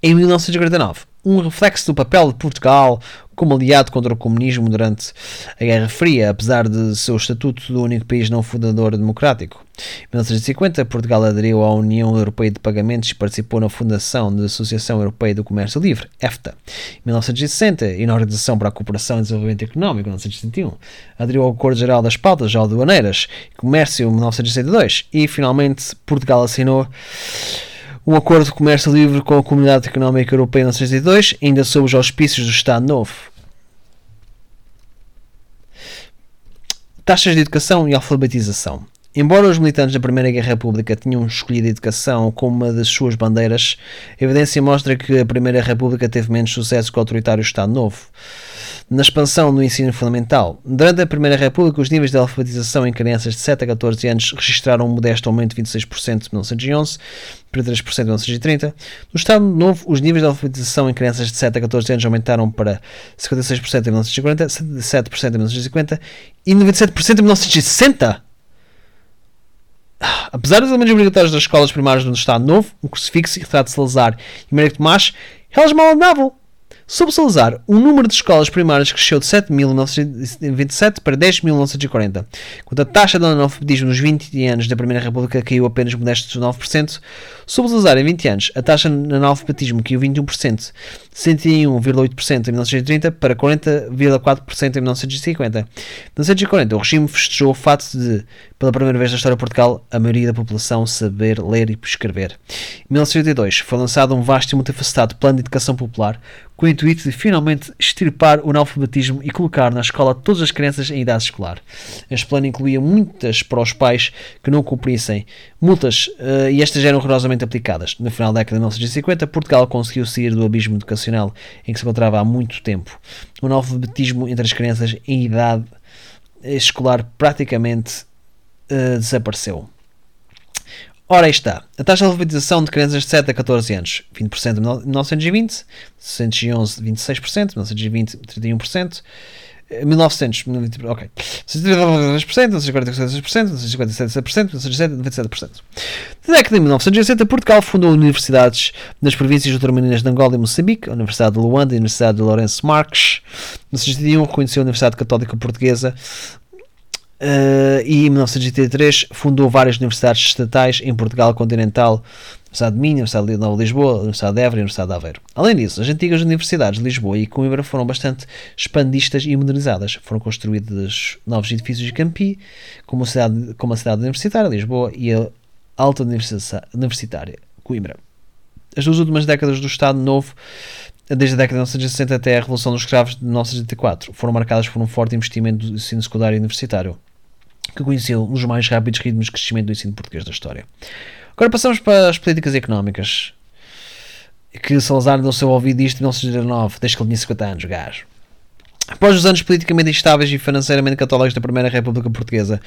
Em 1949, um reflexo do papel de Portugal como aliado contra o comunismo durante a Guerra Fria, apesar de seu estatuto do único país não fundador democrático. Em 1950, Portugal aderiu à União Europeia de Pagamentos e participou na fundação da Associação Europeia do Comércio Livre, EFTA. Em 1960, e na Organização para a Cooperação e Desenvolvimento Económico, em 1971, aderiu ao Acordo Geral das Pautas ou Aduaneiras, Comércio, 1962, e finalmente Portugal assinou um acordo de comércio livre com a Comunidade Económica Europeia em 1962, ainda sob os auspícios do Estado Novo. Taxas de educação e alfabetização. Embora os militantes da Primeira Guerra República tenham escolhido a educação como uma das suas bandeiras, a evidência mostra que a Primeira República teve menos sucesso que o autoritário Estado Novo. Na expansão do ensino fundamental, durante a Primeira República, os níveis de alfabetização em crianças de 7 a 14 anos registraram um modesto aumento de 26% em 1911 para 3% em 1930. No Estado Novo, os níveis de alfabetização em crianças de 7 a 14 anos aumentaram para 56% em 1940, 77% em 1950 e 97% em 1960. Apesar dos elementos obrigatórios das escolas primárias no Estado Novo, um crucifixo, retrato de Salazar e Maria Tomás, elas mal andavam. Sob Salazar, o número de escolas primárias cresceu de 7.927 para 10.940, enquanto a taxa de analfabetismo nos 20 anos da Primeira República caiu apenas modestos 9%. Sob Salazar, em 20 anos, a taxa de analfabetismo caiu 21%, de 101,8% em 1930 para 40,4% em 1950. Em 1940, o regime festejou o fato de, pela primeira vez na história de Portugal, a maioria da população saber ler e escrever. Em 1982, foi lançado um vasto e multifacetado plano de educação popular com o intuito de finalmente extirpar o analfabetismo e colocar na escola todas as crianças em idade escolar. Este plano incluía multas para os pais que não cumprissem multas uh, e estas eram rigorosamente aplicadas. No final da década de 1950, Portugal conseguiu sair do abismo educacional em que se encontrava há muito tempo. O analfabetismo entre as crianças em idade escolar praticamente uh, desapareceu. Ora, aí está. A taxa de alfabetização de crianças de 7 a 14 anos, 20% em 1920, 1911, 26%, 1920, 31%, 1900, ok. 1943%, 1946%, 1957%, 1997%. Na década de 1960, Portugal fundou universidades nas províncias ultramarinas de Angola e Moçambique, a Universidade de Luanda e a Universidade de Lourenço Marques. Em 1961, reconheceu a Universidade Católica Portuguesa, Uh, e em 1983 fundou várias universidades estatais em Portugal continental, Universidade de Minho, Universidade de Nova Lisboa, Universidade de Évora e Universidade de Aveiro. Além disso, as antigas universidades de Lisboa e Coimbra foram bastante expandistas e modernizadas. Foram construídos novos edifícios de campi, como a cidade, como a cidade universitária, Lisboa, e a Alta Universitária, Coimbra. As duas últimas décadas do Estado Novo desde a década de 1960 até a Revolução dos Escravos de 1984, foram marcadas por um forte investimento do ensino secundário e universitário que conheceu um dos mais rápidos ritmos de crescimento do ensino português da história. Agora passamos para as políticas económicas. Que Salazar deu seu ouvido isto em 1919, desde que ele tinha 50 anos, gajo. Após os anos politicamente instáveis e financeiramente católicos da Primeira República Portuguesa,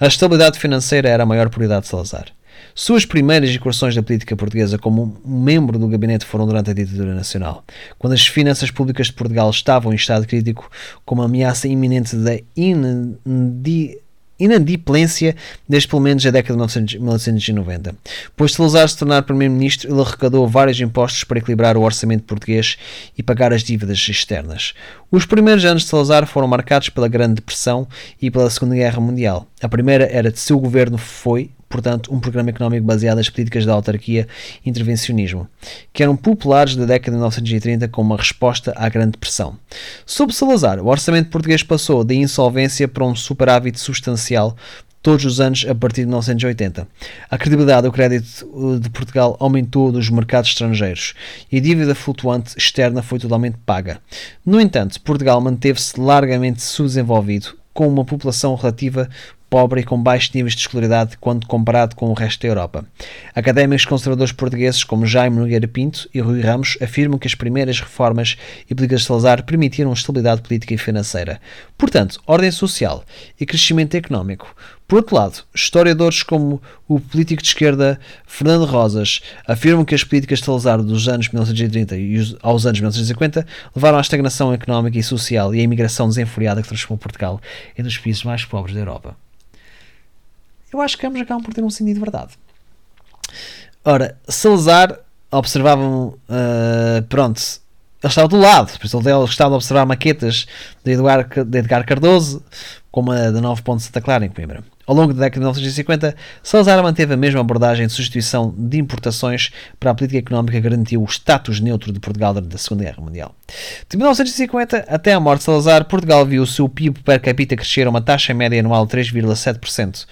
a estabilidade financeira era a maior prioridade de Salazar. Suas primeiras incursões da política portuguesa como membro do gabinete foram durante a ditadura nacional, quando as finanças públicas de Portugal estavam em estado crítico, com uma ameaça iminente da inendi inadimplência desde pelo menos a década de 1990. Pois Salazar se tornar primeiro-ministro, ele arrecadou vários impostos para equilibrar o orçamento português e pagar as dívidas externas. Os primeiros anos de Salazar foram marcados pela Grande Depressão e pela Segunda Guerra Mundial. A primeira era de seu governo foi, portanto, um programa económico baseado nas políticas da autarquia e intervencionismo, que eram populares da década de 1930 como uma resposta à Grande Depressão. Sob Salazar, o orçamento português passou da insolvência para um superávit substancial todos os anos a partir de 1980. A credibilidade do crédito de Portugal aumentou nos mercados estrangeiros e a dívida flutuante externa foi totalmente paga. No entanto, Portugal manteve-se largamente subdesenvolvido, com uma população relativa pobre e com baixos níveis de escolaridade quando comparado com o resto da Europa. Académicos conservadores portugueses como Jaime Nogueira Pinto e Rui Ramos afirmam que as primeiras reformas e políticas de Salazar permitiram estabilidade política e financeira. Portanto, ordem social e crescimento económico. Por outro lado, historiadores como o político de esquerda Fernando Rosas afirmam que as políticas de Salazar dos anos 1930 e aos anos 1950 levaram à estagnação económica e social e à imigração desenfreada que transformou Portugal em um dos países mais pobres da Europa eu acho que ambos acabam por ter um sentido de verdade. Ora, Salazar observavam, uh, pronto, ele estava do lado, por isso ele gostava de observar maquetas de Edgar, de Edgar Cardoso, como a da 9 Ponte Santa Clara em Coimbra. Ao longo da década de 1950, Salazar manteve a mesma abordagem de substituição de importações para a política económica que garantiu o status neutro de Portugal durante a Segunda Guerra Mundial. De 1950 até a morte de Salazar, Portugal viu o seu PIB per capita crescer a uma taxa média anual de 3,7%.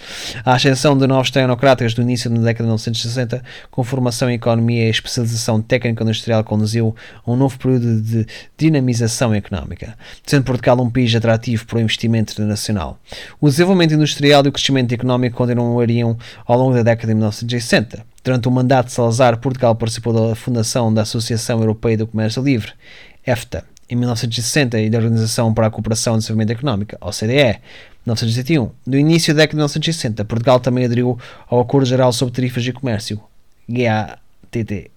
A ascensão de novos tecnocratas do início da década de 1960, com formação em economia e especialização técnico-industrial, conduziu a um novo período de dinamização económica, sendo Portugal um país atrativo para o investimento internacional. O desenvolvimento industrial e o crescimento económico continuariam ao longo da década de 1960. Durante o mandato de Salazar, Portugal participou da fundação da Associação Europeia do Comércio Livre, EFTA, em 1960 e da Organização para a Cooperação e Desenvolvimento Económico, OCDE, 1961. No início da década de 1960, Portugal também aderiu ao Acordo Geral sobre Tarifas de Comércio, GATT,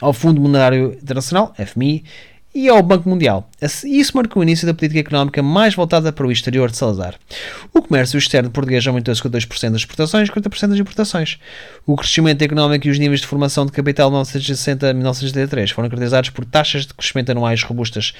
ao Fundo Monetário Internacional, FMI, e ao Banco Mundial. Isso marcou o início da política económica mais voltada para o exterior de Salazar. O comércio externo português aumentou 52% das exportações e 40% das importações. O crescimento económico e os níveis de formação de capital de 1960 a 1973 foram caracterizados por taxas de crescimento anuais robustas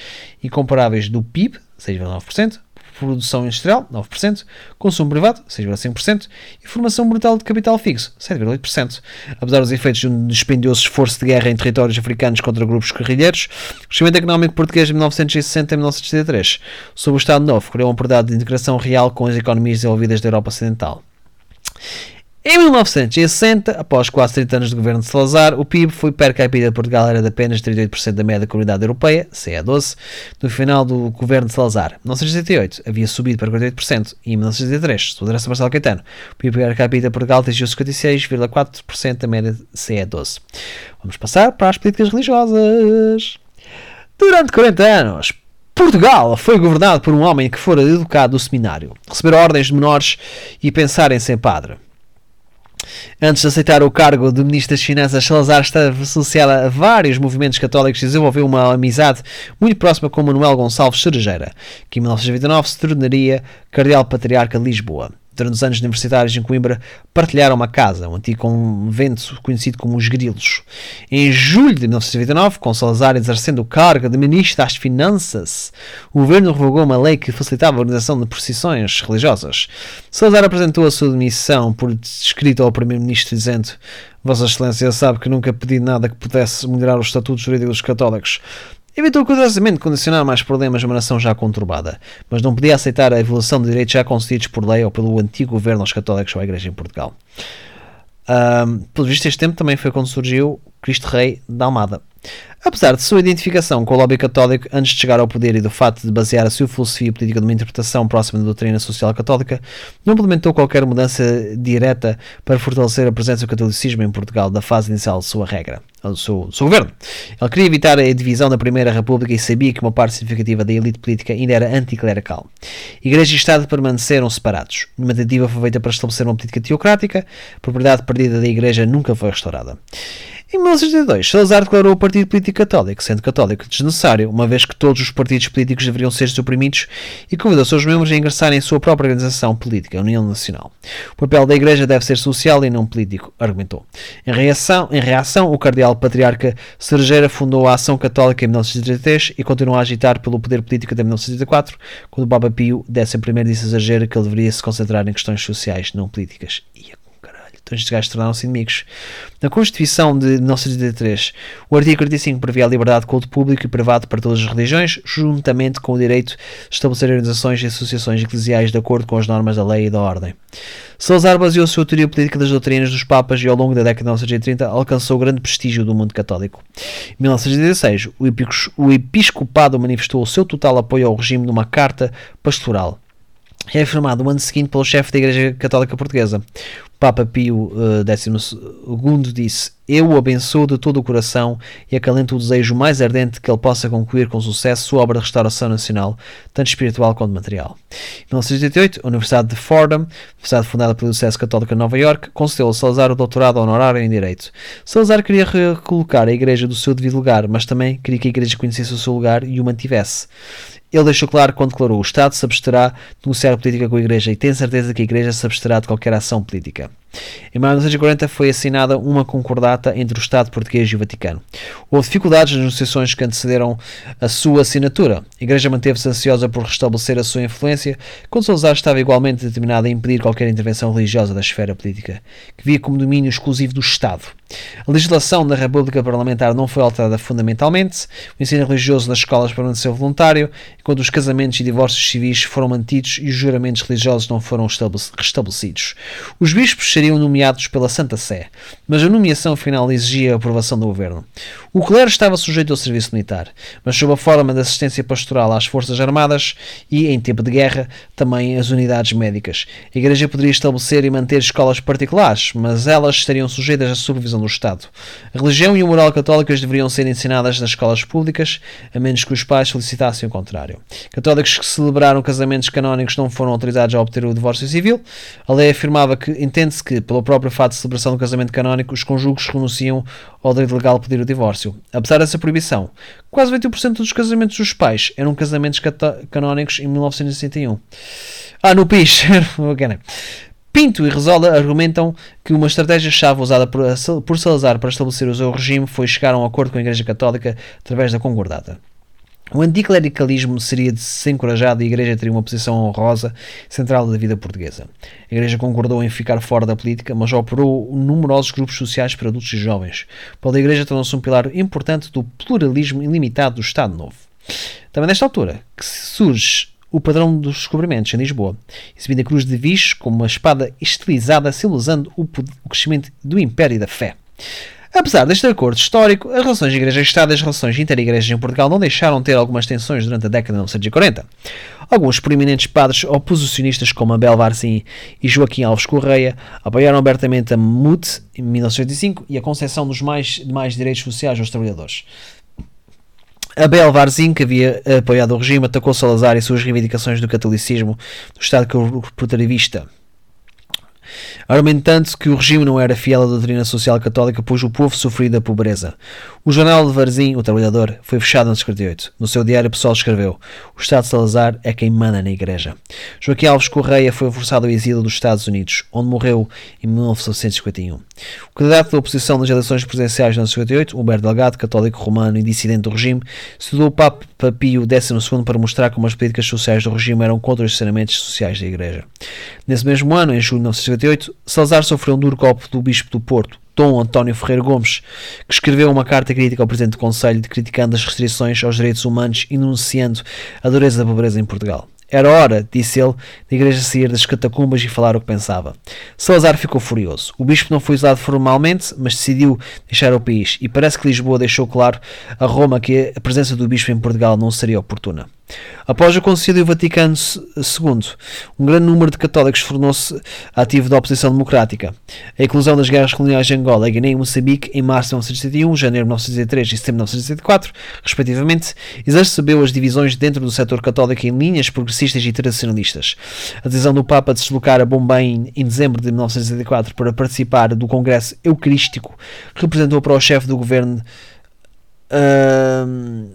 e comparáveis do PIB, 6,9%, produção industrial, 9%, consumo privado, 6,5% e formação brutal de capital fixo, 7,8%. Apesar dos efeitos de um dispendioso esforço de guerra em territórios africanos contra grupos guerrilheiros, o crescimento económico português de 1960 a 1973, sob o Estado Novo, criou um pedaço de integração real com as economias desenvolvidas da Europa Ocidental. Em 1960, após quase 30 anos de governo de Salazar, o PIB foi per capita de Portugal era de apenas 38% da média da comunidade europeia, CE12, no final do governo de Salazar. Em 1968 havia subido para 48% e em 1973, sob a direção Marcelo Caetano, o PIB per capita de Portugal atingiu 56,4% da média CE12. Vamos passar para as políticas religiosas. Durante 40 anos, Portugal foi governado por um homem que fora educado no seminário, receber ordens de menores e pensar em ser padre. Antes de aceitar o cargo de Ministro das Finanças, Salazar estava associado a vários movimentos católicos e desenvolveu uma amizade muito próxima com Manuel Gonçalves Cerejeira, que em 1929 se tornaria Cardeal Patriarca de Lisboa durante os anos universitários em Coimbra, partilharam uma casa, um antigo convento conhecido como os Grilos. Em julho de 1929, com Salazar exercendo o cargo de Ministro das Finanças, o governo revogou uma lei que facilitava a organização de procissões religiosas. Salazar apresentou a sua demissão por escrito ao Primeiro-Ministro dizendo Vossa Excelência sabe que nunca pedi nada que pudesse melhorar os estatutos jurídicos católicos. Evitou cuidadosamente condicionar mais problemas a uma nação já conturbada, mas não podia aceitar a evolução de direitos já concedidos por lei ou pelo antigo governo aos católicos ou à Igreja em Portugal. Um, pelo visto, este tempo também foi quando surgiu Cristo Rei da Almada. Apesar de sua identificação com o lobby católico antes de chegar ao poder e do fato de basear a sua filosofia política numa interpretação próxima da doutrina social católica, não implementou qualquer mudança direta para fortalecer a presença do catolicismo em Portugal da fase inicial de sua regra, do seu, governo. Ele queria evitar a divisão da Primeira República e sabia que uma parte significativa da elite política ainda era anticlerical. Igreja e Estado permaneceram separados. Uma tentativa foi feita para estabelecer uma política teocrática, propriedade perdida da Igreja nunca foi restaurada. Em 1982, Salazar declarou o Partido Político Católico, sendo católico desnecessário, uma vez que todos os partidos políticos deveriam ser suprimidos e convidou seus membros a ingressarem em sua própria organização política, a União Nacional. O papel da Igreja deve ser social e não político, argumentou. Em reação, em reação o cardeal patriarca Cerejeira fundou a Ação Católica em 1933 e continuou a agitar pelo poder político até 1974, quando o Papa Pio X disse a Cerejeira que ele deveria se concentrar em questões sociais, não políticas. Então estes gajos tornaram-se inimigos. Na Constituição de 1983, o artigo 45 previa a liberdade de culto público e privado para todas as religiões, juntamente com o direito de estabelecer organizações e associações eclesiais de acordo com as normas da lei e da ordem. Salazar baseou sua teoria política das doutrinas dos Papas e ao longo da década de 1930 alcançou grande prestígio do mundo católico. Em 1916, o episcopado manifestou o seu total apoio ao regime numa carta pastoral é afirmado no ano seguinte pelo chefe da Igreja Católica Portuguesa. Papa Pio XII uh, disse: Eu o abençoo de todo o coração e acalento o desejo mais ardente que ele possa concluir com sucesso sua obra de restauração nacional, tanto espiritual quanto material. Em 1988, a Universidade de Fordham, universidade fundada pelo Diocese Católica de Nova York, concedeu a Salazar o doutorado honorário em Direito. Salazar queria recolocar a Igreja do seu devido lugar, mas também queria que a Igreja conhecesse o seu lugar e o mantivesse. Ele deixou claro quando declarou: o Estado se absterá de negociar política com a Igreja e tem certeza que a Igreja se absterá de qualquer ação política. Em 1940 foi assinada uma concordata entre o Estado português e o Vaticano. Houve dificuldades nas negociações que antecederam a sua assinatura. A Igreja manteve-se ansiosa por restabelecer a sua influência, quando Salazar estava igualmente determinado a impedir qualquer intervenção religiosa da esfera política, que via como domínio exclusivo do Estado. A legislação da República Parlamentar não foi alterada fundamentalmente, o ensino religioso nas escolas permaneceu voluntário, enquanto os casamentos e divórcios civis foram mantidos e os juramentos religiosos não foram restabelecidos. Os bispos seriam nomeados pela Santa Sé, mas a nomeação final exigia a aprovação do governo. O clero estava sujeito ao serviço militar, mas sob a forma de assistência pastoral às forças armadas e, em tempo de guerra, também as unidades médicas. A Igreja poderia estabelecer e manter escolas particulares, mas elas estariam sujeitas à supervisão do Estado. A religião e a moral católicas deveriam ser ensinadas nas escolas públicas, a menos que os pais solicitassem o contrário. Católicos que celebraram casamentos canónicos não foram autorizados a obter o divórcio civil. A lei afirmava que entende-se que, pelo próprio fato de celebração do casamento canónico, os cônjuges renunciam ao direito legal de pedir o divórcio. Apesar dessa proibição, quase 20% dos casamentos dos pais eram casamentos canónicos em 1961. Ah, no PIS. Pinto e Resola argumentam que uma estratégia-chave usada por Salazar para estabelecer o seu regime foi chegar a um acordo com a Igreja Católica através da Concordata. O anticlericalismo seria desencorajado e a Igreja teria uma posição honrosa central da vida portuguesa. A Igreja concordou em ficar fora da política, mas operou numerosos grupos sociais para adultos e jovens. Pela Igreja tornou-se um pilar importante do pluralismo ilimitado do Estado Novo. Também nesta altura que surge o padrão dos descobrimentos em Lisboa, exibindo a cruz de Vis como uma espada estilizada, simbolizando o crescimento do Império e da fé. Apesar deste acordo histórico, as relações Igreja-Estado e as relações inter-igrejas em Portugal não deixaram de ter algumas tensões durante a década de 1940. Alguns proeminentes padres oposicionistas como Abel Varzim e Joaquim Alves Correia apoiaram abertamente a MUT em 1985 e a concessão dos mais, de mais direitos sociais aos trabalhadores. Abel Varzim, que havia apoiado o regime, atacou Salazar e suas reivindicações do catolicismo do Estado corporativista argumentando que o regime não era fiel à doutrina social católica, pois o povo sofria da pobreza. O jornal de Varzim, o Trabalhador, foi fechado em 58. No seu diário pessoal escreveu: O Estado de Salazar é quem manda na Igreja. Joaquim Alves Correia foi forçado ao exílio dos Estados Unidos, onde morreu em 1951. O candidato da oposição nas eleições presidenciais de 1958, Humberto Delgado, católico romano e dissidente do regime, estudou o Papa Pio XII para mostrar como as políticas sociais do regime eram contra os ensinamentos sociais da Igreja. Nesse mesmo ano, em julho de 1958, Salazar sofreu um duro golpe do bispo do Porto, Dom António Ferreira Gomes, que escreveu uma carta crítica ao Presidente do Conselho, criticando as restrições aos direitos humanos e enunciando a dureza da pobreza em Portugal. Era hora, disse ele, da igreja sair das catacumbas e falar o que pensava. Salazar ficou furioso. O bispo não foi usado formalmente, mas decidiu deixar o país, e parece que Lisboa deixou claro a Roma que a presença do bispo em Portugal não seria oportuna. Após o Concílio Vaticano II, um grande número de católicos tornou-se ativo da oposição democrática. A inclusão das guerras coloniais de Angola, Guiné e Moçambique em março de 1961, janeiro de 1963 e setembro de 1964, respectivamente, exacerbou as divisões dentro do setor católico em linhas progressistas e tradicionalistas. A decisão do Papa de se deslocar a Bombay em dezembro de 1964 para participar do Congresso Eucarístico representou para o chefe do governo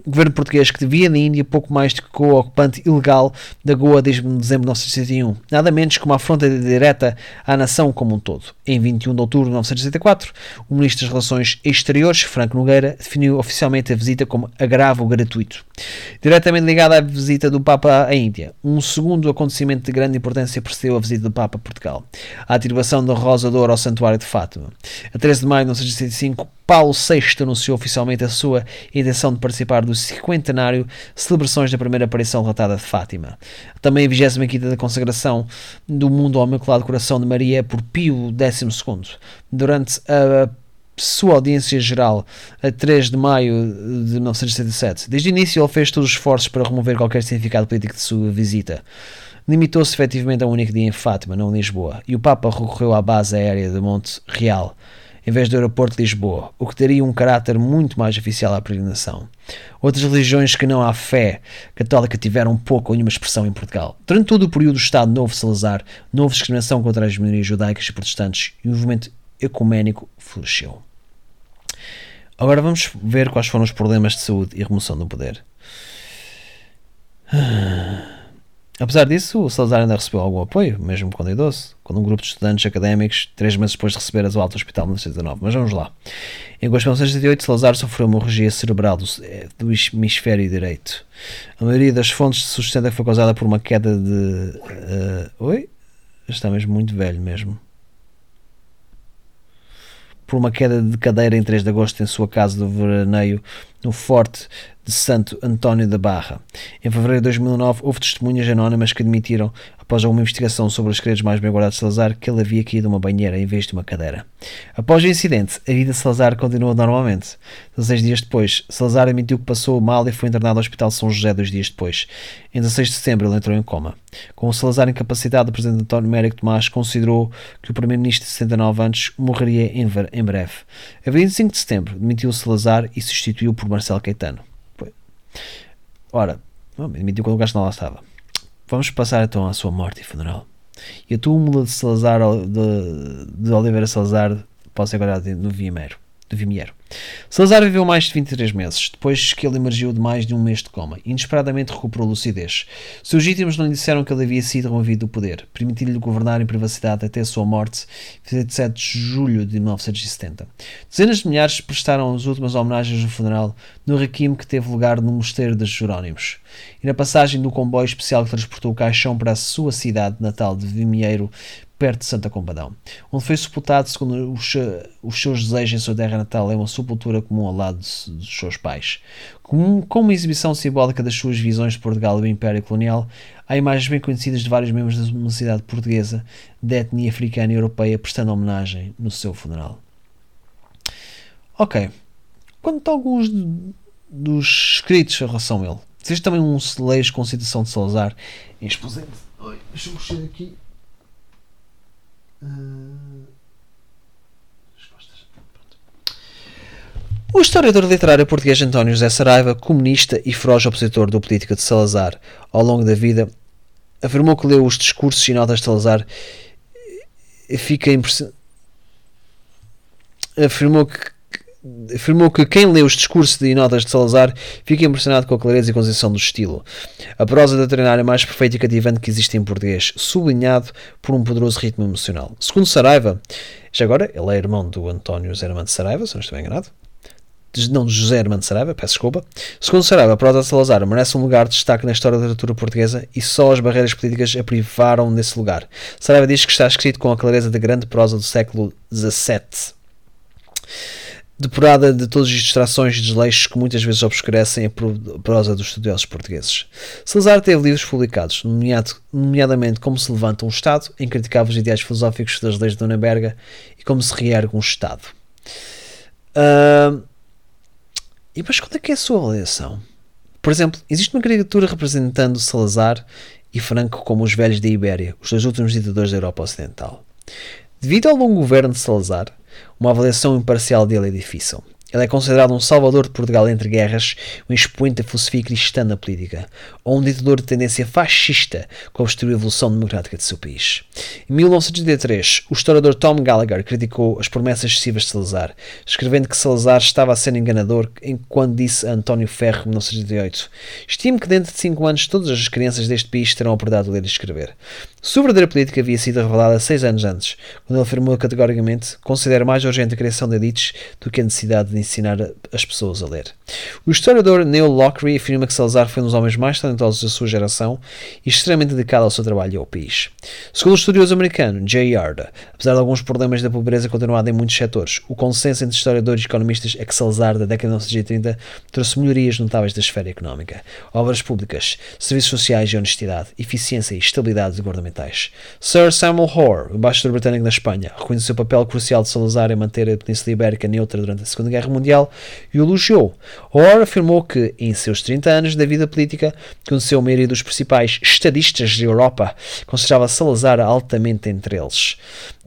governo português que devia na Índia pouco mais do que o ocupante ilegal da Goa desde dezembro de 1961, nada menos que uma afronta direta à nação como um todo. Em 21 de outubro de 1964, o Ministro das Relações Exteriores, Franco Nogueira, definiu oficialmente a visita como agravo gratuito. Diretamente ligada à visita do Papa à Índia, um segundo acontecimento de grande importância precedeu a visita do Papa a Portugal, a atribuição da Rosa de Ouro ao Santuário de Fátima. A 13 de maio de 1965, Paulo VI anunciou oficialmente a sua intenção de participar do cinquentenário celebrações da primeira aparição relatada de Fátima. Também a 25 da consagração do mundo ao Imaculado Coração de Maria por Pio XII. Durante a sua audiência geral a 3 de maio de 1977. Desde o início, ele fez todos os esforços para remover qualquer significado político de sua visita. Limitou-se efetivamente a um único dia em Fátima, não em Lisboa, e o Papa recorreu à base aérea de Monte Real em vez do aeroporto de Lisboa, o que teria um caráter muito mais oficial à peregrinação. Outras religiões que não há fé católica tiveram pouco ou nenhuma expressão em Portugal. Durante todo o período do Estado Novo Salazar, não houve discriminação contra as minorias judaicas e protestantes e o movimento ecuménico floresceu. Agora vamos ver quais foram os problemas de saúde e remoção do poder. Apesar disso, o Salazar ainda recebeu algum apoio, mesmo quando idoso, quando um grupo de estudantes académicos, três meses depois de receber as alta hospital em 1919. Mas vamos lá. Em agosto de 1978, Salazar sofreu hemorragia cerebral do, do hemisfério direito. A maioria das fontes sustenta que foi causada por uma queda de. Uh, oi? Está mesmo muito velho mesmo por uma queda de cadeira em 3 de agosto em sua casa do veraneio no Forte de Santo António da Barra. Em fevereiro de 2009, houve testemunhas anónimas que admitiram, após uma investigação sobre os segredos mais bem guardados de Salazar, que ele havia caído uma banheira em vez de uma cadeira. Após o incidente, a vida de Salazar continuou normalmente. 16 dias depois, Salazar admitiu que passou mal e foi internado ao Hospital São José dois dias depois. Em 16 de setembro, ele entrou em coma. Com o Salazar incapacitado, o presidente António Mérico Tomás considerou que o primeiro-ministro de 79 anos morreria em breve. A 25 de setembro, demitiu Salazar e substituiu por Marcelo Caetano. Ora, admitiu quando o gajo não lá estava. Vamos passar então à sua morte e funeral. E a túmula de Salazar de, de Oliveira Salazar pode ser guardada no Vimero de Vimiero. Salazar viveu mais de 23 meses, depois que ele emergiu de mais de um mês de coma. Inesperadamente recuperou lucidez. Seus vítimas não lhe disseram que ele havia sido removido do poder, permitindo-lhe governar em privacidade até a sua morte, 27 de julho de 1970. Dezenas de milhares prestaram as últimas homenagens no funeral no requiem que teve lugar no Mosteiro dos Jerónimos. E na passagem do comboio especial que transportou o caixão para a sua cidade natal de Vimieiro, perto de Santa Compadão, onde foi sepultado segundo os, os, seus desejos em sua terra natal, é uma sepultura comum ao lado dos seus pais. Com, com uma exibição simbólica das suas visões de Portugal e do Império Colonial, há imagens bem conhecidas de vários membros da comunidade portuguesa, de etnia africana e europeia, prestando homenagem no seu funeral. Ok. Quanto a alguns dos escritos em relação a ele, existe também um celeiro com citação de Salazar em exposente. Deixa-me mexer aqui. Uh... O historiador literário português António José Saraiva, comunista e feroz opositor do político de Salazar ao longo da vida, afirmou que leu os discursos e notas de Salazar e fica impressionado. Afirmou que afirmou que quem lê os discursos de notas de Salazar fica impressionado com a clareza e conceição do estilo. A prosa doutrinária mais perfeita e cativante que existe em português, sublinhado por um poderoso ritmo emocional. Segundo Saraiva, já agora, ele é irmão do António Zé Armando Saraiva, se não estou enganado, não de José Armando Saraiva, peço desculpa. Segundo Saraiva, a prosa de Salazar merece um lugar de destaque na história da literatura portuguesa e só as barreiras políticas a privaram desse lugar. Saraiva diz que está escrito com a clareza da grande prosa do século XVII depurada de todas as distrações e desleixos que muitas vezes obscurecem a prosa dos estudiosos portugueses. Salazar teve livros publicados, nomeado, nomeadamente Como se levanta um Estado, em criticava os ideais filosóficos das leis de Nuremberg e Como se reergue um Estado. Uh, e depois, qual é que é a sua avaliação? Por exemplo, existe uma caricatura representando Salazar e Franco como os velhos da Ibéria, os dois últimos ditadores da Europa Ocidental. Devido ao longo governo de Salazar, uma avaliação imparcial dele é difícil. Ele é considerado um salvador de Portugal entre guerras, um expoente da filosofia cristã na política, ou um ditador de tendência fascista que obstruiu a evolução democrática de seu país. Em 1983, o historiador Tom Gallagher criticou as promessas excessivas de Salazar, escrevendo que Salazar estava a ser enganador quando disse a António Ferro, em 1988, Estimo que dentro de 5 anos todas as crianças deste país terão a oportunidade de ler e escrever. Sua verdadeira política havia sido revelada seis anos antes, quando ele afirmou categoricamente considera mais urgente a criação de elites do que a necessidade de ensinar as pessoas a ler. O historiador Neil Lockery afirma que Salazar foi um dos homens mais talentosos da sua geração e extremamente dedicado ao seu trabalho e ao país. Segundo o estudioso americano Jay Yarda, apesar de alguns problemas da pobreza continuada em muitos setores, o consenso entre historiadores e economistas é que Salazar, da década de 1930, trouxe melhorias notáveis da esfera económica, obras públicas, serviços sociais e honestidade, eficiência e estabilidade de governamental fundamentais. Sir Samuel Hoare, embaixador britânico na Espanha, reconheceu o papel crucial de Salazar em manter a Península Ibérica neutra durante a Segunda Guerra Mundial e o elogiou. Hoare afirmou que, em seus 30 anos da vida política, conheceu a maioria dos principais estadistas da Europa, considerava Salazar altamente entre eles.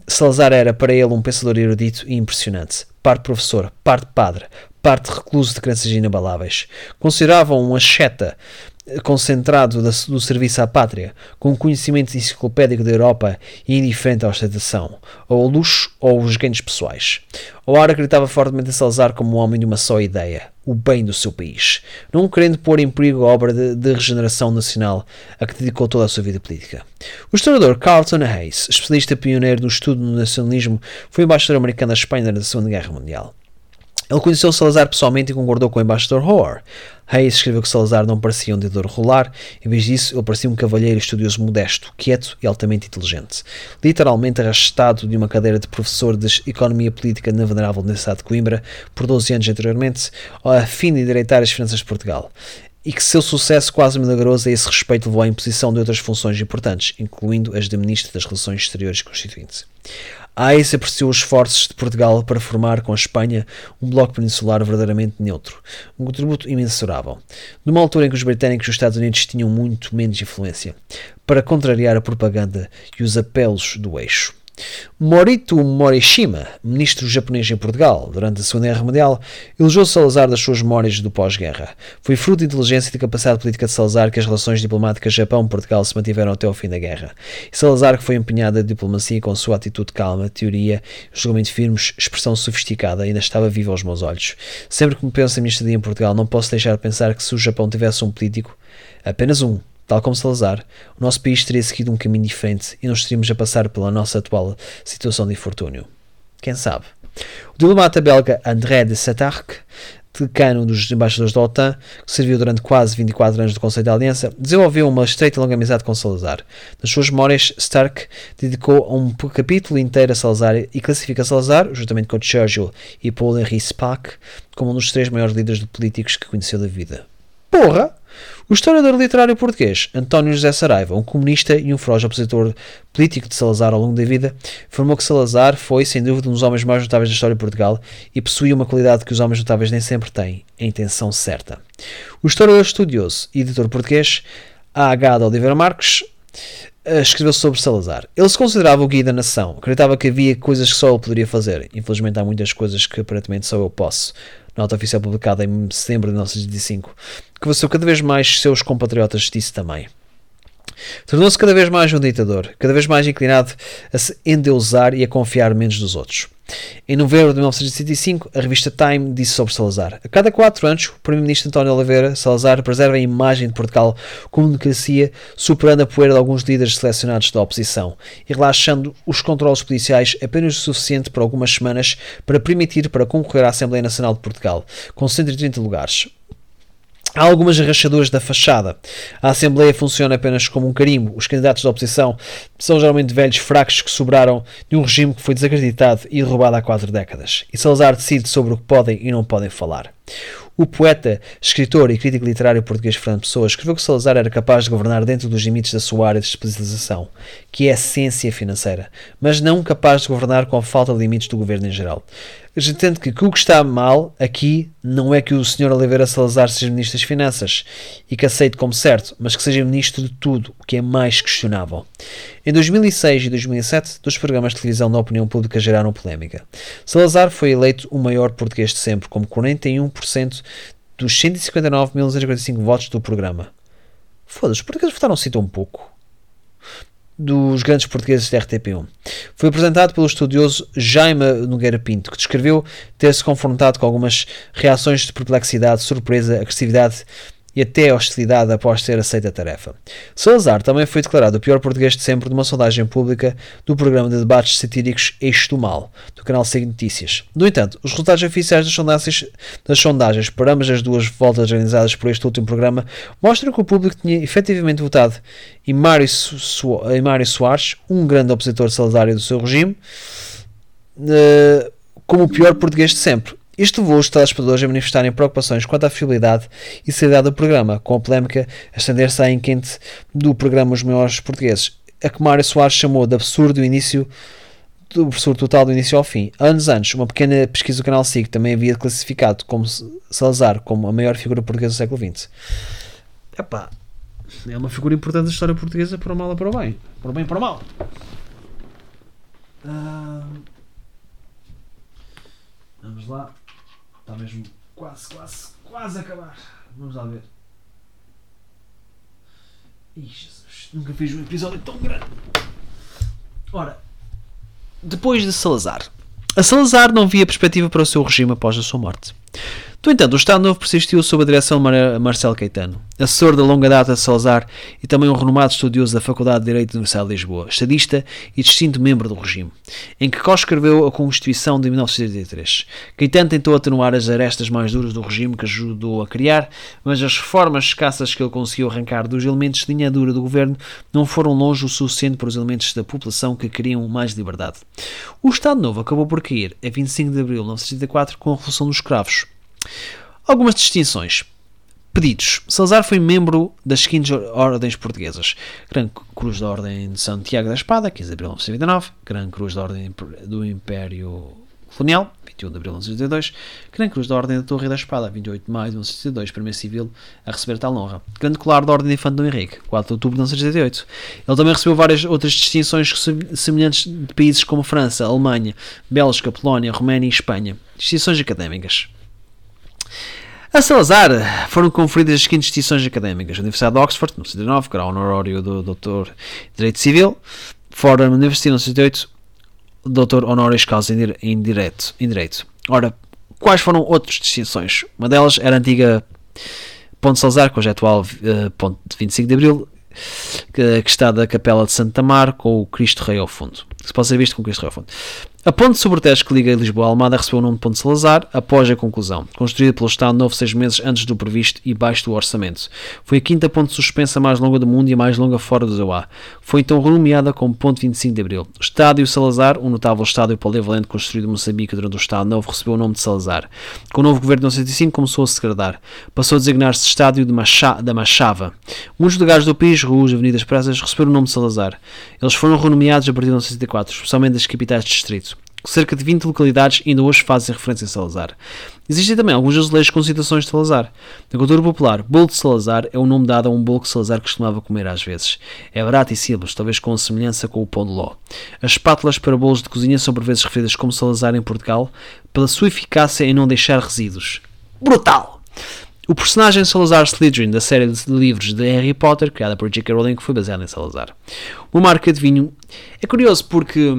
Salazar era para ele um pensador erudito e impressionante, parte professor, parte padre, parte recluso de crenças inabaláveis. Consideravam um asceta concentrado do serviço à pátria, com um conhecimento enciclopédico da Europa e indiferente à ostentação, ou ao luxo ou aos ganhos pessoais. Oar acreditava fortemente em Salazar como um homem de uma só ideia, o bem do seu país, não querendo pôr em perigo a obra de, de regeneração nacional a que dedicou toda a sua vida política. O historiador Carlton Hayes, especialista pioneiro no estudo do nacionalismo, foi embaixador americano da Espanha na Segunda Guerra Mundial. Ele conheceu Salazar pessoalmente e concordou com o embaixador Hoare. Hayes escreveu que Salazar não parecia um ditador rolar, em vez disso, ele parecia um cavalheiro estudioso modesto, quieto e altamente inteligente. Literalmente arrastado de uma cadeira de professor de Economia Política na Venerável Universidade de Coimbra por 12 anos anteriormente, a fim de endireitar as finanças de Portugal. E que seu sucesso quase milagroso a esse respeito levou à imposição de outras funções importantes, incluindo as de Ministro das Relações Exteriores Constituinte. Hayes apreciou os esforços de Portugal para formar com a Espanha um bloco peninsular verdadeiramente neutro, um contributo imensurável, numa altura em que os britânicos e os Estados Unidos tinham muito menos influência, para contrariar a propaganda e os apelos do eixo. Morito Morishima, ministro japonês em Portugal durante a Segunda Guerra Mundial, elogiou Salazar das suas memórias do pós-guerra. Foi fruto de inteligência e de capacidade política de Salazar que as relações diplomáticas Japão-Portugal se mantiveram até ao fim da guerra. E Salazar, que foi empenhado na diplomacia com sua atitude calma, teoria, julgamento firmes, expressão sofisticada, ainda estava vivo aos meus olhos. Sempre que me penso em minha estadia em Portugal, não posso deixar de pensar que se o Japão tivesse um político, apenas um, Tal como Salazar, o nosso país teria seguido um caminho diferente e não estaríamos a passar pela nossa atual situação de infortúnio. Quem sabe? O diplomata belga André de Satarque, decano dos embaixadores da OTAN, que serviu durante quase 24 anos do Conselho da Aliança, desenvolveu uma estreita e longa amizade com Salazar. Nas suas memórias, Stark dedicou um capítulo inteiro a Salazar e classifica Salazar, juntamente com Churchill e Paul Henri Spaak, como um dos três maiores líderes políticos que conheceu da vida. Porra! O historiador literário português António José Saraiva, um comunista e um feroz opositor político de Salazar ao longo da vida, afirmou que Salazar foi, sem dúvida, um dos homens mais notáveis da história de Portugal e possuía uma qualidade que os homens notáveis nem sempre têm, a intenção certa. O historiador estudioso e editor português A.H. de Oliveira Marques eh, escreveu sobre Salazar. Ele se considerava o guia da nação, acreditava que havia coisas que só ele poderia fazer. Infelizmente há muitas coisas que aparentemente só eu posso. Nota oficial publicada em setembro de 1925, que venceu cada vez mais seus compatriotas disse também. Tornou-se cada vez mais um ditador, cada vez mais inclinado a se endeusar e a confiar menos dos outros. Em novembro de 1965, a revista Time disse sobre Salazar: A cada quatro anos, o primeiro-ministro António Oliveira Salazar preserva a imagem de Portugal como democracia, superando a poeira de alguns líderes selecionados da oposição e relaxando os controles policiais apenas o suficiente por algumas semanas para permitir para concorrer à Assembleia Nacional de Portugal, com 130 lugares. Há algumas rachaduras da fachada. A Assembleia funciona apenas como um carimbo. Os candidatos da oposição são geralmente velhos fracos que sobraram de um regime que foi desacreditado e derrubado há quatro décadas. E Salazar decide sobre o que podem e não podem falar. O poeta, escritor e crítico literário português Fernando Pessoa escreveu que Salazar era capaz de governar dentro dos limites da sua área de especialização, que é a ciência financeira, mas não capaz de governar com a falta de limites do governo em geral. A gente entende que, o que está mal aqui não é que o Sr. Oliveira Salazar seja Ministro das Finanças e que aceite como certo, mas que seja Ministro de tudo, o que é mais questionável. Em 2006 e 2007, dois programas de televisão da opinião pública geraram polémica. Salazar foi eleito o maior português de sempre, com 41% dos 159.245 votos do programa. Foda-se, os portugueses votaram assim tão pouco dos grandes portugueses da RTP1. Foi apresentado pelo estudioso Jaime Nogueira Pinto, que descreveu ter-se confrontado com algumas reações de perplexidade, surpresa, agressividade e até hostilidade após ter aceito a tarefa. Salazar também foi declarado o pior português de sempre numa sondagem pública do programa de debates satíricos Eixo do Mal, do canal Sig Notícias. No entanto, os resultados oficiais das sondagens, das sondagens para ambas as duas voltas organizadas por este último programa mostram que o público tinha efetivamente votado em Mário, Su em Mário Soares, um grande opositor de Salazar e do seu regime, uh, como o pior português de sempre. Isto levou os telespectadores a manifestarem preocupações quanto à fiabilidade e seriedade do programa, com a polémica a estender-se à enquente do programa Os Maiores Portugueses, a que Mário Soares chamou de absurdo o início do absurdo total do início ao fim. Anos antes, uma pequena pesquisa do canal SIG também havia classificado como Salazar como a maior figura portuguesa do século XX. Epá, é uma figura importante da história portuguesa para o mal ou para o bem. Para o bem e para o mal. Ah, vamos lá. Está mesmo quase, quase, quase a acabar. Vamos lá ver. Ih, Jesus, nunca fiz um episódio tão grande. Ora, depois de Salazar. A Salazar não via perspectiva para o seu regime após a sua morte. No entanto, o Estado Novo persistiu sob a direção de Mar Marcelo Caetano, assessor da longa data de Salazar e também um renomado estudioso da Faculdade de Direito da Universidade de Lisboa, estadista e distinto membro do regime, em que co-escreveu a Constituição de 1983. Caetano tentou atenuar as arestas mais duras do regime que ajudou a criar, mas as reformas escassas que ele conseguiu arrancar dos elementos de linha dura do governo não foram longe o suficiente para os elementos da população que queriam mais liberdade. O Estado Novo acabou por cair a 25 de abril de 1964 com a Revolução dos Escravos. Algumas distinções. Pedidos. Salazar foi membro das seguintes ordens portuguesas: Gran Cruz da Ordem de Santiago da Espada, 15 de abril de 1929, Gran Cruz da Ordem do Império Colonial, 21 de abril de 1982, Gran Cruz da Ordem da Torre da Espada, 28 de maio de 1982, primeiro civil a receber tal honra, Grande Colar da Ordem de Infante Dom Henrique, 4 de outubro de 1988. Ele também recebeu várias outras distinções semelhantes de países como França, Alemanha, Bélgica, Polónia, Roménia e Espanha. Distinções académicas. A Salazar foram conferidas as seguintes distinções académicas: Universidade de Oxford, no 69, grau honorário do Doutor em Direito Civil, Fordham University, no 68, Doutor honoris causa em direito, em direito. Ora, quais foram outras distinções? Uma delas era a antiga Ponte Salazar, com é o atual uh, Ponte de 25 de Abril, que, que, está da Capela de Santa Mar, com o Cristo Rei ao fundo. Que se pode ser visto com o Cristo Rei ao fundo. A ponte sobre o Tejo que liga Lisboa a Almada recebeu o nome de Ponte Salazar após a conclusão, construída pelo Estado Novo seis meses antes do previsto e baixo do orçamento. Foi a quinta ponte suspensa mais longa do mundo e a mais longa fora do Zoá. Foi então renomeada como Ponte 25 de Abril. Estádio Salazar, um notável estádio polivalente construído em Moçambique durante o Estado Novo, recebeu o nome de Salazar. Com o novo governo de 1905 começou a se. Passou a designar-se Estádio de Macha da Machava. Muitos lugares do país, ruas, avenidas, praças, receberam o nome de Salazar. Eles foram renomeados a partir de 1964, especialmente das capitais de distrito. Cerca de 20 localidades ainda hoje fazem referência a Salazar. Existem também alguns azulejos com citações de Salazar. Na cultura popular, bolo de Salazar é o nome dado a um bolo que Salazar costumava comer às vezes. É barato e simples, talvez com semelhança com o pão de ló. As espátulas para bolos de cozinha são por vezes referidas como Salazar em Portugal, pela sua eficácia em não deixar resíduos. Brutal! O personagem Salazar Slytherin da série de livros de Harry Potter, criada por J.K. Rowling, foi baseada em Salazar. Uma marca de vinho é curioso porque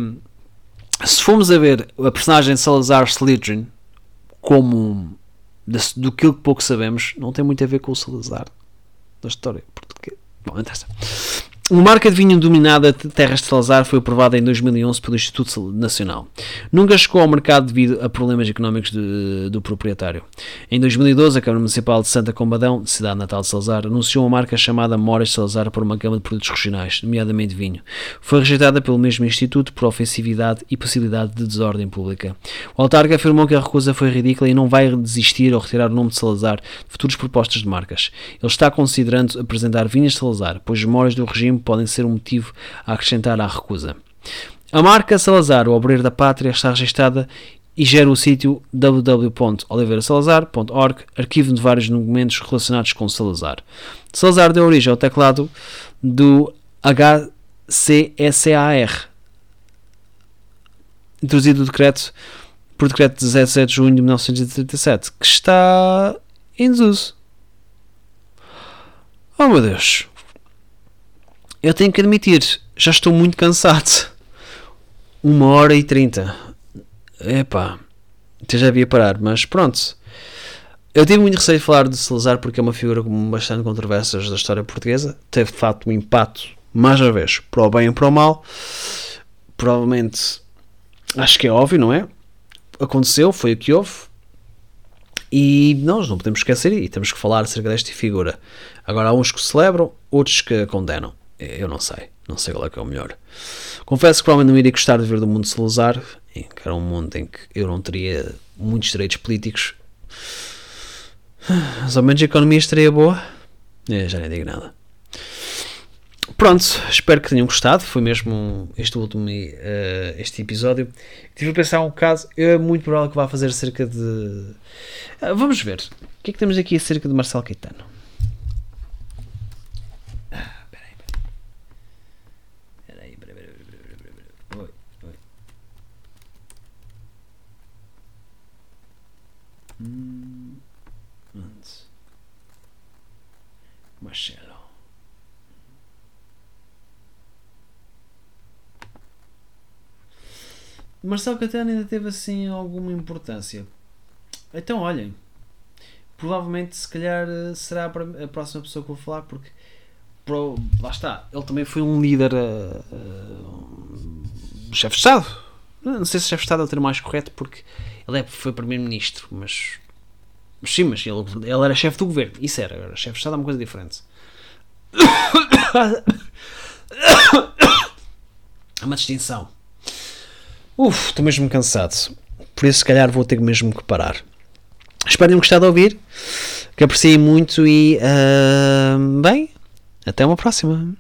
se formos a ver a personagem de Salazar Slytherin como do que pouco sabemos, não tem muito a ver com o Salazar da história. Porque, bom, interessa. Uma marca de vinho dominada terras de Salazar foi aprovada em 2011 pelo Instituto Nacional. Nunca chegou ao mercado devido a problemas económicos de, do proprietário. Em 2012, a Câmara Municipal de Santa Combadão, cidade natal de Salazar, anunciou uma marca chamada Moras Salazar para uma gama de produtos regionais, nomeadamente vinho. Foi rejeitada pelo mesmo Instituto por ofensividade e possibilidade de desordem pública. O autarca afirmou que a recusa foi ridícula e não vai desistir ou retirar o nome de Salazar de futuras propostas de marcas. Ele está considerando apresentar vinhas de Salazar, pois as memórias do regime podem ser um motivo a acrescentar à recusa. A marca Salazar, o obreiro da pátria, está registada e gera o sítio www.oliveirasalazar.org, arquivo de vários documentos relacionados com Salazar. Salazar deu origem ao teclado do HCSAR, introduzido o decreto, por decreto de 17 de junho de 1937, que está em desuso. Oh meu Deus! Eu tenho que admitir, já estou muito cansado. Uma hora e trinta. Epá, até já havia parar, mas pronto. Eu tive muito receio de falar de Salazar porque é uma figura bastante controvérsias da história portuguesa. Teve de facto um impacto, mais uma vez, para o bem e para o mal. Provavelmente, acho que é óbvio, não é? Aconteceu, foi o que houve. E nós não podemos esquecer e temos que falar acerca desta figura. Agora, há uns que celebram, outros que condenam. Eu não sei. Não sei qual é que é o melhor. Confesso que provavelmente não iria gostar de ver do mundo Salazar, que era um mundo em que eu não teria muitos direitos políticos. Mas ao menos a economia estaria boa. Eu já nem digo nada. Pronto, espero que tenham gostado. Foi mesmo este último uh, este episódio. Tive a pensar um caso. É muito provável que vá fazer cerca de. Uh, vamos ver. O que é que temos aqui acerca de Marcelo Caetano? Marcelo, Marcelo Catano ainda teve assim alguma importância. Então olhem, provavelmente se calhar eh, será a próxima pessoa que eu vou falar porque pro, lá está, ele também foi um líder uh, chefe de Estado. Não sei se chefe de Estado é o termo mais correto porque ele é, foi primeiro-ministro, mas mas sim, mas ele, ele era chefe do governo. Isso era, agora, chefe de Estado é uma coisa diferente. É uma distinção. Uf, estou mesmo cansado. Por isso, se calhar, vou ter mesmo que parar. Espero tenham gostado de ouvir. Que apreciei muito e. ah, bem, até uma próxima.